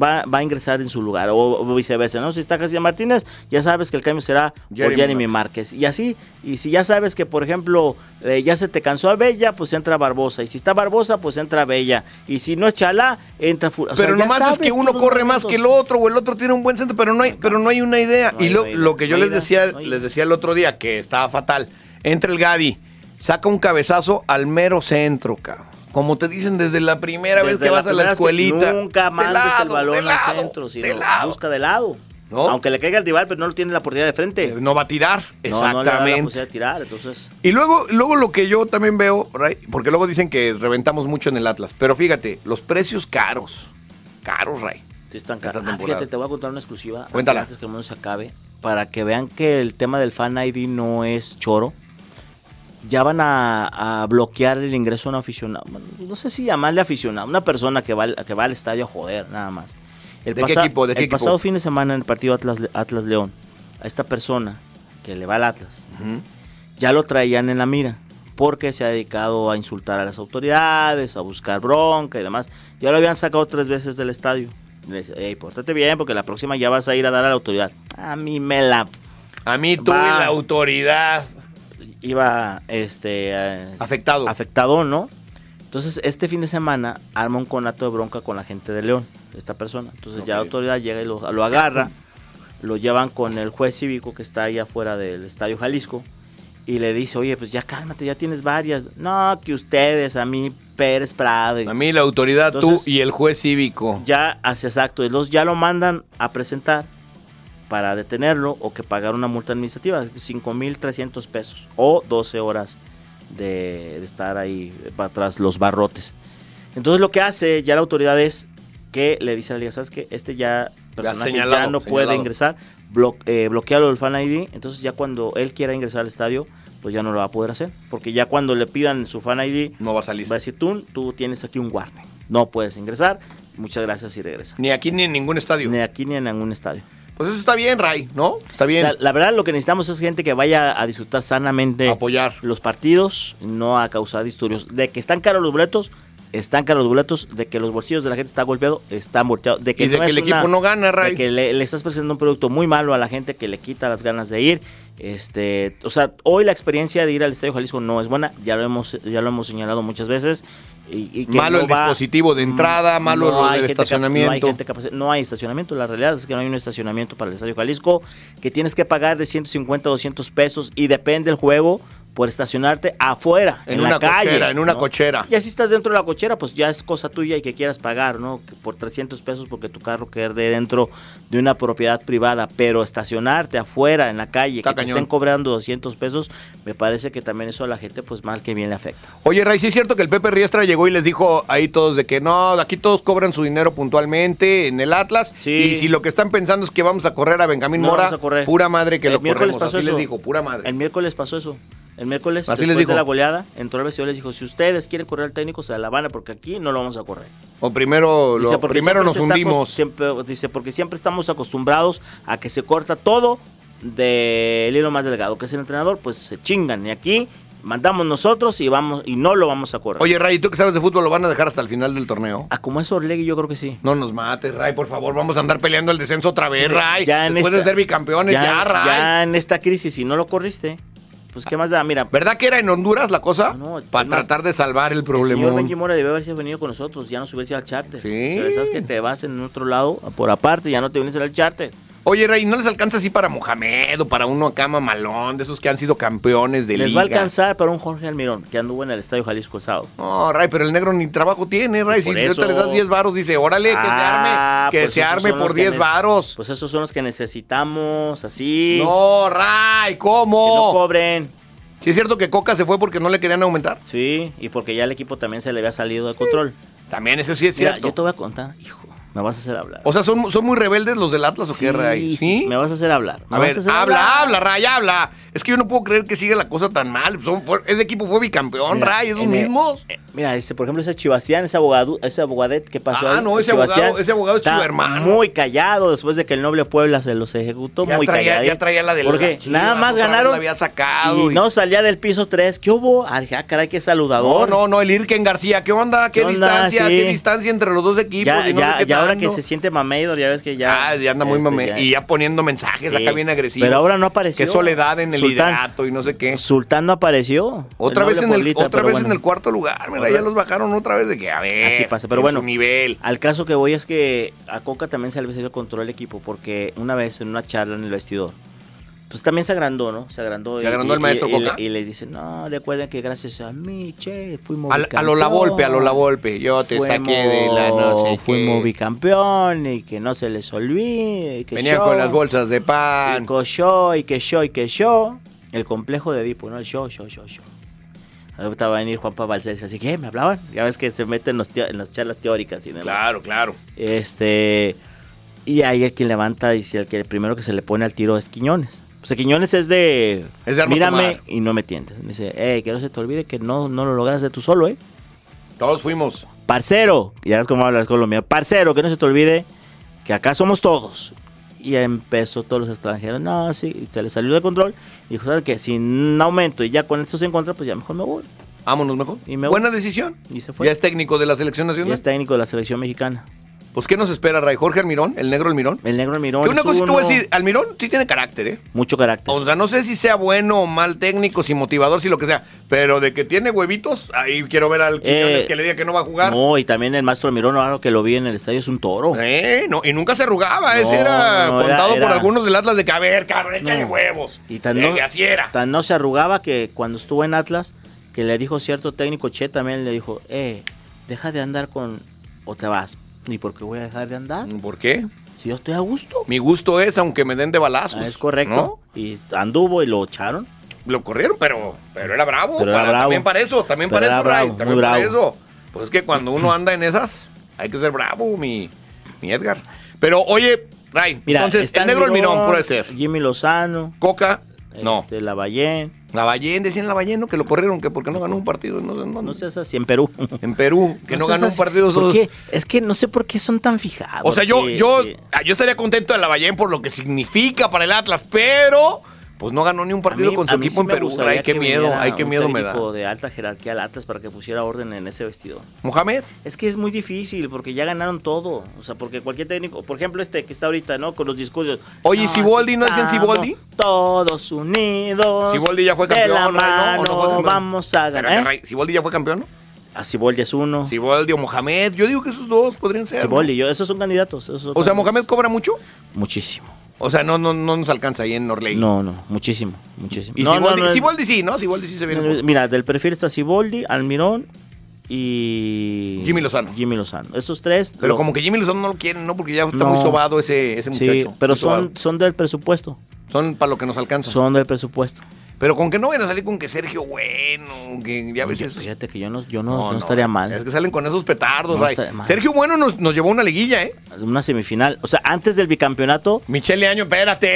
va, va a ingresar en su lugar o, o viceversa no si está Jaciel Martínez ya sabes que el cambio será por Jeremy Jeremy Márquez y así y si ya sabes que por ejemplo eh, ya se te cansó a Bella pues entra Barbosa y si está Barbosa pues entra Bella y si no es Chalá entra Fu- o sea, pero nomás es que uno corre más que el otro o el otro tiene un buen centro, pero no hay, pero no hay una idea. No y lo, idea, lo que yo les decía, les decía el otro día que estaba fatal. Entra el Gadi, saca un cabezazo al mero centro, cabrón. Como te dicen desde la primera vez que vas a la escuelita. Nunca De mandes lado, el balón de al lado, centro, sino de lado. busca de lado. ¿no? Aunque le caiga el rival, pero no lo tiene la oportunidad de frente. No va a tirar, No, no le da la exactamente. posibilidad de tirar, entonces... Y luego, luego lo que yo también veo, Ray, porque luego dicen que reventamos mucho en el Atlas, pero fíjate, los precios caros, caros, Ray. Sí, están caros. Ah, fíjate, te voy a contar una exclusiva. Cuéntala. Antes que el mundo se acabe. Para que vean que el tema del Fan ID no es choro. Ya van a, a bloquear el ingreso a un aficionado. Bueno, No sé si llamarle aficionado. Una persona que va, al- que va al estadio a joder, nada más. El ¿De qué equipo? ¿De qué el equipo? pasado fin de semana en el partido Atlas, Atlas León, a esta persona que le va al Atlas, ya lo traían en la mira. Porque se ha dedicado a insultar a las autoridades, a buscar bronca y demás. Ya lo habían sacado tres veces del estadio. Le dice, hey, pórtate bien porque la próxima ya vas a ir a dar a la autoridad. A mí me la... A mí tú y la autoridad. Iba, este... eh, Afectado. Afectado, ¿no? Entonces, este fin de semana arma un conato de bronca con la gente de León, esta persona. Entonces, ya la autoridad llega y lo, lo agarra, lo llevan con el juez cívico que está ahí afuera del Estadio Jalisco y le dice, oye, pues ya cálmate, ya tienes varias. No, que ustedes, a mí Pérez Prado. A mí la autoridad, Entonces, tú y el juez cívico. ya hace exacto, y los ya lo mandan a presentar para detenerlo o que pagar una multa administrativa, 5.300 pesos o 12 horas de, de estar ahí para atrás los barrotes. Entonces lo que hace ya la autoridad es que le dice a la liga, ¿sabes qué? Este ya, personaje ya no puede señalado. ingresar, blo eh, bloquealo el fan ID, entonces ya cuando él quiera ingresar al estadio, pues ya no lo va a poder hacer, porque ya cuando le pidan su fan ID, no va a salir. Va a decir, tú, tú tienes aquí un warning, no puedes ingresar, muchas gracias y regresa. Ni aquí ni en ningún estadio. Ni aquí ni en ningún estadio. Pues eso está bien, Ray, ¿no? Está bien. O sea, la verdad lo que necesitamos es gente que vaya a disfrutar sanamente Apoyar. los partidos, no a causar disturbios. De que están caros los boletos, están caros los boletos, de que los bolsillos de la gente están golpeados, están volteados. De que Y de no que el equipo no gana, Ray. De que le, le estás presentando un producto muy malo a la gente que le quita las ganas de ir. Este, o sea, hoy la experiencia de ir al Estadio Jalisco no es buena, ya lo hemos, ya lo hemos señalado muchas veces. Y, y que Malo no el va- dispositivo de entrada, malo gente cap- estacionamiento. No hay, gente capaci- no hay estacionamiento. La realidad es que no hay un estacionamiento para el Estadio Jalisco, que tienes que pagar de 150 a 200 pesos y depende del juego por estacionarte afuera, en, En la una calle. cochera, en una ¿no? cochera. Ya si estás dentro de la cochera, pues ya es cosa tuya y que quieras pagar, ¿no? Por 300 pesos porque tu carro quede dentro de una propiedad privada, pero estacionarte afuera, en la calle, Está que te estén cobrando 200 pesos, me parece que también eso a la gente, pues mal que bien le afecta. Oye, Ray, sí es cierto que el Pepe Riestra llegó y les dijo ahí todos de que no, aquí todos cobran su dinero puntualmente en el Atlas. Y si lo que están pensando es que vamos a correr a Benjamín No Mora, a pura madre que El lo corremos. pasó Así eso. les dijo, pura madre. El miércoles pasó eso. El miércoles, Así les después dijo. de la goleada, entró el vestidor y les dijo, si ustedes quieren correr al técnico, se la van a porque aquí no lo vamos a correr. O primero, lo- Dice, primero nos hundimos. siempre- dice, porque siempre estamos acostumbrados a que se corta todo del hilo más delgado, que es el entrenador, pues se chingan. Y aquí mandamos nosotros y vamos y no lo vamos a correr. Oye, Ray, ¿tú que sabes de fútbol lo van a dejar hasta el final del torneo? Ah, como es Orlegui, yo creo que sí. No nos mates, Ray, por favor. Vamos a andar peleando el descenso otra vez, Ray. Ya en Después de ser bicampeones, ya, Ray. ya en esta crisis, si no lo corriste, pues qué más da, mira. ¿Verdad que era en Honduras la cosa? Para es más, tratar de salvar el El señor problema. Benji Mora debe haberse venido con nosotros, ya no hubiese ido al charter. Sí. O sea, sabes que te vas en otro lado, por aparte, ya no te vienes al charter. Oye, Ray, ¿no les alcanza así para Mohamed o para uno acá mamalón, de esos que han sido campeones de Les liga? va a alcanzar para un Jorge Almirón, que anduvo en el Estadio Jalisco el sábado. No, Ray, pero el negro ni trabajo tiene, Ray. Si Por ahorita eso- le das 10 varos, dice, órale, que se Ah, arme, que pues se esos arme son los por que 10 ne- varos. Pues esos son los que necesitamos, así. No, Ray, ¿cómo? Que no cobren. ¿Sí es cierto que Coca se fue porque no le querían aumentar? Sí, y porque ya el equipo también se le había salido de control. También eso sí es Mira, cierto. yo te voy a contar, hijo, me vas a hacer hablar. O sea, ¿son, ¿son muy rebeldes los del Atlas o qué, Ray? ¿Sí? Me vas a hacer hablar. me A vas ver, hacer habla, hablar. habla, Ray, habla. Es que yo no puedo creer que siga la cosa tan mal. Son- fue- ese equipo fue bicampeón, Mira, Ray, esos el- mismos. eh, Mira, ese, por ejemplo, ese Chibastián, ese abogado, ese abogadet que pasó Ah, ahí, no, ese abogado- ese abogado es hermano. Muy callado después de que el noble Puebla se los ejecutó, Ya muy traía- calladito. ya traía la de la Porque nada más ganaron la había sacado y, y- no salía del piso 3. ¿Qué hubo? Ay, ah, caray, qué No, saludador. no, no, el Irken García, ¿qué onda? ¿Qué, ¿Qué onda? distancia? Sí. ¿Qué distancia entre los dos equipos? ya, Y no ya, sé qué ya ahora que se siente Mameidor, ya ves que ya... Ah, ya anda muy este, mame. Y ya poniendo mensajes acá bien agresivos. Pero ahora no apareció. Qué soledad en el Sultán. y no sé qué. Sultán no apareció. Otra El vez, en el, otra vez bueno. en el cuarto lugar, mira, ya los bajaron otra vez de que, a ver. Así pasa, pero en bueno. su nivel. Al caso que voy es que a Coca también se le el control del equipo, porque una vez en una charla en el vestidor, pues también se agrandó, ¿no? Se agrandó. ¿Se agrandó el maestro y, Coca? Y, les dice, no, recuerden que gracias a mí, che, fuimos Al- a lo la golpe, a lo la golpe. Yo te saqué de la no sé Fuimos qué. bicampeón y que no se les olvide. y Que Venían yo, con las bolsas de Y pan. que yo, y que yo, y que yo. El complejo de Edipo, ¿no? El yo, yo, yo, yo. Ahorita va a venir Juan Pablo así que me hablaban. Ya ves que se meten en, los en las charlas teóricas y demás. Claro, claro. Este. Y ahí el quien levanta dice el que el primero que se le pone al tiro es Quiñones. O sea, Quiñones es de. Es de Mírame tomar. y no me tientes. Me dice, eh, que no se te olvide que no, no lo lograste tú solo, ¿eh? Todos fuimos. Parcero, ya ves cómo hablas Colombia. Parcero, que no se te olvide que acá somos todos. Y empezó todos los extranjeros, no, sí, se le salió de control. Y dijo, ¿sabes qué? Sin aumento y ya con esto se encuentra, pues ya mejor me voy. Vámonos mejor. Y me Buena voy. decisión. Y se fue. Ya es técnico de la selección nacional. es técnico de la selección mexicana. Pues, ¿qué nos espera, Ray? Jorge Almirón, el negro Almirón. El negro Almirón. Que una cosa te voy a uno- decir, Almirón sí tiene carácter, ¿eh? Mucho carácter. O sea, no sé si sea bueno o mal técnico, si motivador, si lo que sea, pero de que tiene huevitos, ahí quiero ver al Eh, que le diga que no va a jugar. No, y también el maestro Almirón, ahora que lo vi en el estadio, es un toro. Eh, no, y nunca se arrugaba, ese No, era no, era- contado por era- algunos del Atlas de que, a ver, cabrón, échale No. huevos. Y tan Eh, así era. tan no se arrugaba que cuando estuvo en Atlas, que le dijo cierto técnico, Che también le dijo, eh, deja de andar con... o te vas. ¿Ni por qué voy a dejar de andar? ¿Por qué? Si yo estoy a gusto. Mi gusto es, aunque me den de balazos. Ah, es correcto. ¿no? Y anduvo y lo echaron. Lo corrieron, pero, pero era bravo. Pero era bravo. También para eso, también Pero para eso, Ray, bravo, también muy para bravo. eso. Pues es que cuando uno anda en esas, hay que ser bravo, mi, mi Edgar. Pero oye, Ray, Mira, entonces, el negro Almirón, Almirón puede ser. Jimmy Lozano. Coca, no. De Lavallén. Lavallén, decían Lavallén, ¿no? Que lo corrieron, que porque no ganó un partido. No, sé en dónde. No seas así, en Perú. En Perú, que no, ganó un partido. ¿Por qué? Es que no sé por qué son tan fijados. O sea, yo, que- yo, que- ah, yo estaría contento de Lavallén por lo que significa para el Atlas, pero pues no ganó ni un partido mí- con su equipo sí en Perú. Ay, qué miedo, ay, qué miedo me da. de alta jerarquía al Atlas para que pusiera orden en ese vestido. Mohamed. Es que es muy difícil porque ya ganaron todo. O sea, porque cualquier técnico, por ejemplo, este que está ahorita, ¿no? Con los discursos. Oye, ¿y Siboldi no estamos Siboldi? Todos unidos. Siboldi ya fue de campeón, la Ray, ¿no? ¿O mano, no fue campeón? vamos a ganar. ¿eh? ¿Siboldi ya fue campeón? ¿no? A Siboldi es uno. Siboldi o Mohamed. Yo digo que esos dos podrían ser. ¿no? Siboldi, yo, esos son candidatos. esos son O sea, candidatos. Mohamed cobra mucho. Muchísimo. O sea, no, no, no nos alcanza ahí en Norley. No, no, muchísimo, muchísimo. Y No, no, Siboldi, no, Siboldi sí, ¿no? Siboldi sí se viene. Mira, del perfil está Siboldi, Almirón y... Jimmy Lozano. Jimmy Lozano. Esos tres... Pero lo- como que Jimmy Lozano no lo quieren, ¿no? Porque ya está No. muy sobado ese, ese muchacho. Sí, pero sobado. son, son del presupuesto. Son para lo que nos alcanza. Son del presupuesto. Pero con que no vayan a salir con que Sergio Bueno, que ya ves eso. Fíjate que yo no, yo no, no estaría mal. Es que salen con esos petardos, No Ray. estaría mal. Sergio Bueno nos, nos llevó una liguilla, ¿eh? Una semifinal. O sea, antes del bicampeonato... Michelle Año, espérate.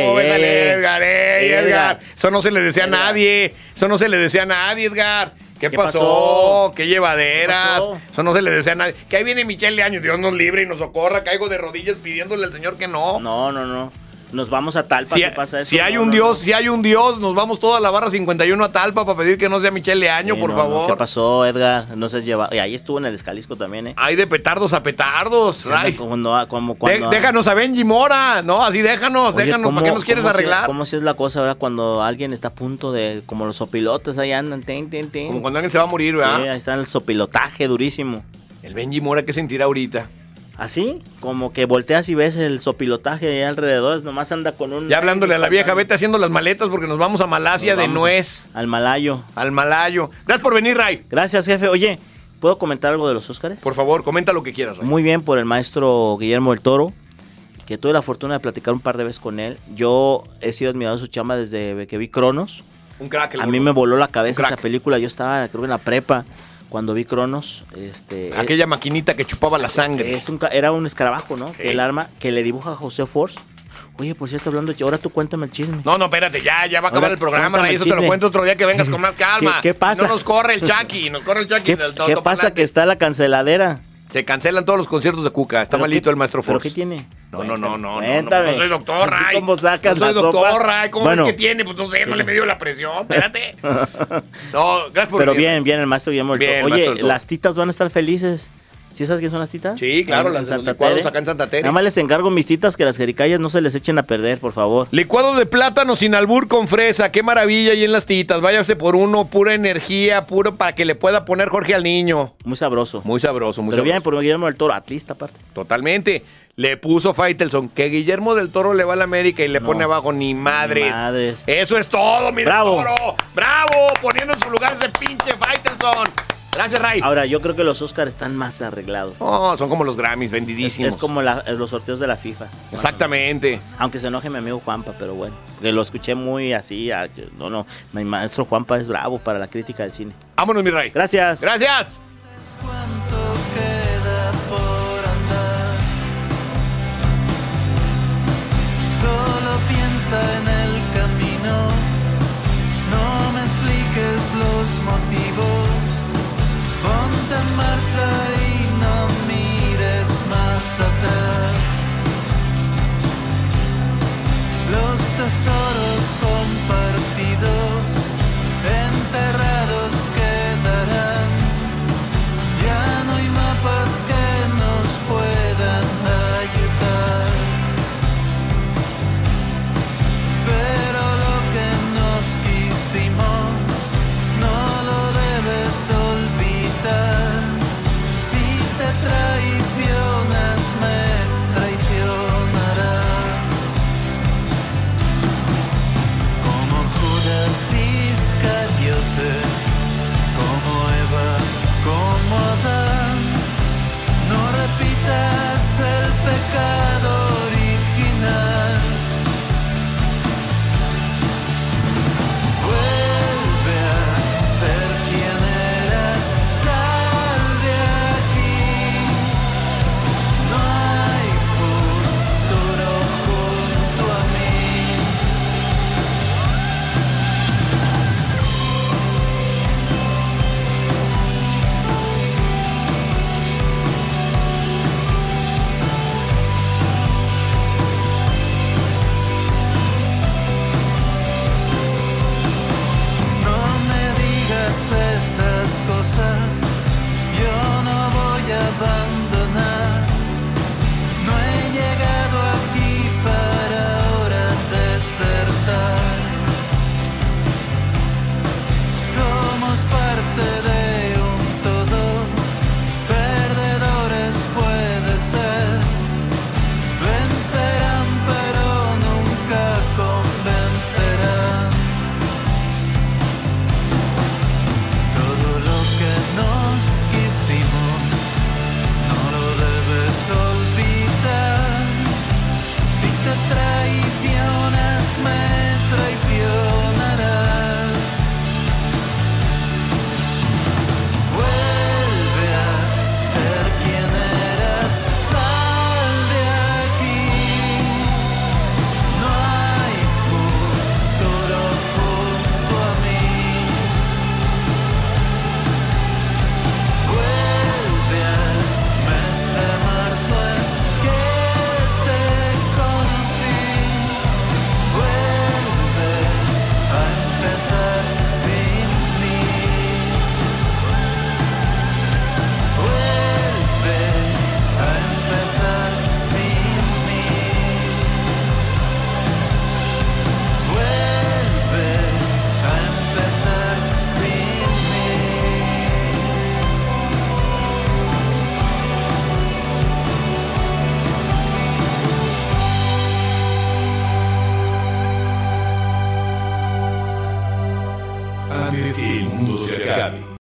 Ey, ¿Cómo ves ey, Edgar? Ey, Edgar. Edgar. Eso no se le decía a nadie. Eso no se le decía a nadie, Edgar. ¿Qué, ¿Qué pasó? pasó? ¿Qué llevaderas? ¿Qué pasó? Eso no se le decía a nadie. Que ahí viene Michelle Año, Dios nos libre y nos socorra. Caigo de rodillas pidiéndole al Señor que no. No, no, no. Nos vamos a Talpa, Si, ¿qué pasa eso? si hay No, un no, Dios, no. si hay un Dios, nos vamos toda la barra 51 a Talpa para pedir que no sea Michelle Año, Sí, por favor. ¿Qué pasó, Edgar? No se lleva. Y ahí estuvo en el Escalisco también, ¿eh? Hay de petardos a petardos, Sí. Cuando, como De- cuando, déjanos a Benji Mora, ¿no? Así déjanos, Oye, déjanos. ¿cómo- ¿Para qué nos quieres cómo si- arreglar? ¿Cómo si es la cosa, verdad? Cuando alguien está a punto de. Como los sopilotes ahí andan. Ten, ten, ten. Como cuando alguien se va a morir, Sí, ¿verdad? ahí está el sopilotaje durísimo. El Benji Mora, ¿qué sentirá ahorita? Así, como que volteas y ves el sopilotaje ahí alrededor. Nomás anda con un. Ya hablándole a la vieja, vete haciendo las maletas porque nos vamos a Malasia de nuez. Al malayo. Al malayo. Gracias por venir, Ray. Gracias, jefe. Oye, ¿puedo comentar algo de los Óscares? Por favor, comenta lo que quieras, Ray. Muy bien por el maestro Guillermo del Toro, que tuve la fortuna de platicar un par de veces con él. Yo he sido admirado de su chamba desde que vi Cronos. Un crack. el A mí me voló la cabeza esa película. Yo estaba, creo que en la prepa, cuando vi Cronos. Este, Aquella maquinita que chupaba la sangre. es un ca- era un escarabajo, ¿no? Que el arma que le dibuja a José Force. Oye, por cierto, hablando. Ahora tú cuéntame el chisme. No, no, espérate, ya, ya va a acabar Ahora, el programa, el Eso te lo cuento otro día que vengas con más calma. ¿Qué- qué pasa? No nos corre el Chucky, nos corre el Chucky. ¿Qué, pasa que está la canceladera? Se cancelan todos los conciertos de Cuca. Está ¿Pero malito qué- el maestro ¿Pero Force. qué tiene? No, no, no, no, no, no, Cuéntame. no soy doctor, Ray. como sacas no soy doctor. Ray. ¿Cómo Bueno. es que tiene? Pues no sé, no le midió la presión. Espérate. No, gracias por Pero bien, bien, el maestro Guillermo Bien, maestro Oye, las titas van a estar felices. ¿Sí sabes quién son las titas? Sí, claro, las de licuados acá en Santa Tere. Nada más les encargo mis titas que las jericayas no se les echen a perder, por favor. Licuado de plátano sin albur con fresa, qué maravilla y en las titas. Váyase por uno, pura energía, puro para que le pueda poner Jorge al niño. Muy sabroso. Muy sabroso, muy Pero sabroso. bien por Guillermo del Toro, atlista aparte. Totalmente. Le puso Faitelson que Guillermo del Toro le va a la América y le pone abajo ni madres. ni madres. Eso es todo, mi Bravo. Toro. Bravo, poniendo en su lugar ese pinche Faitelson. Gracias, Ray. Ahora, yo creo que los Oscars están más arreglados. Oh, son como los Grammys, vendidísimos. Es, como eh, los sorteos de la FIFA. Exactamente. Aunque se enoje mi amigo Juanpa, pero bueno. Lo escuché muy así. A, no, no. Mi maestro Juanpa es bravo para la crítica del cine. Vámonos, mi Ray. Gracias. Gracias. Solo piensa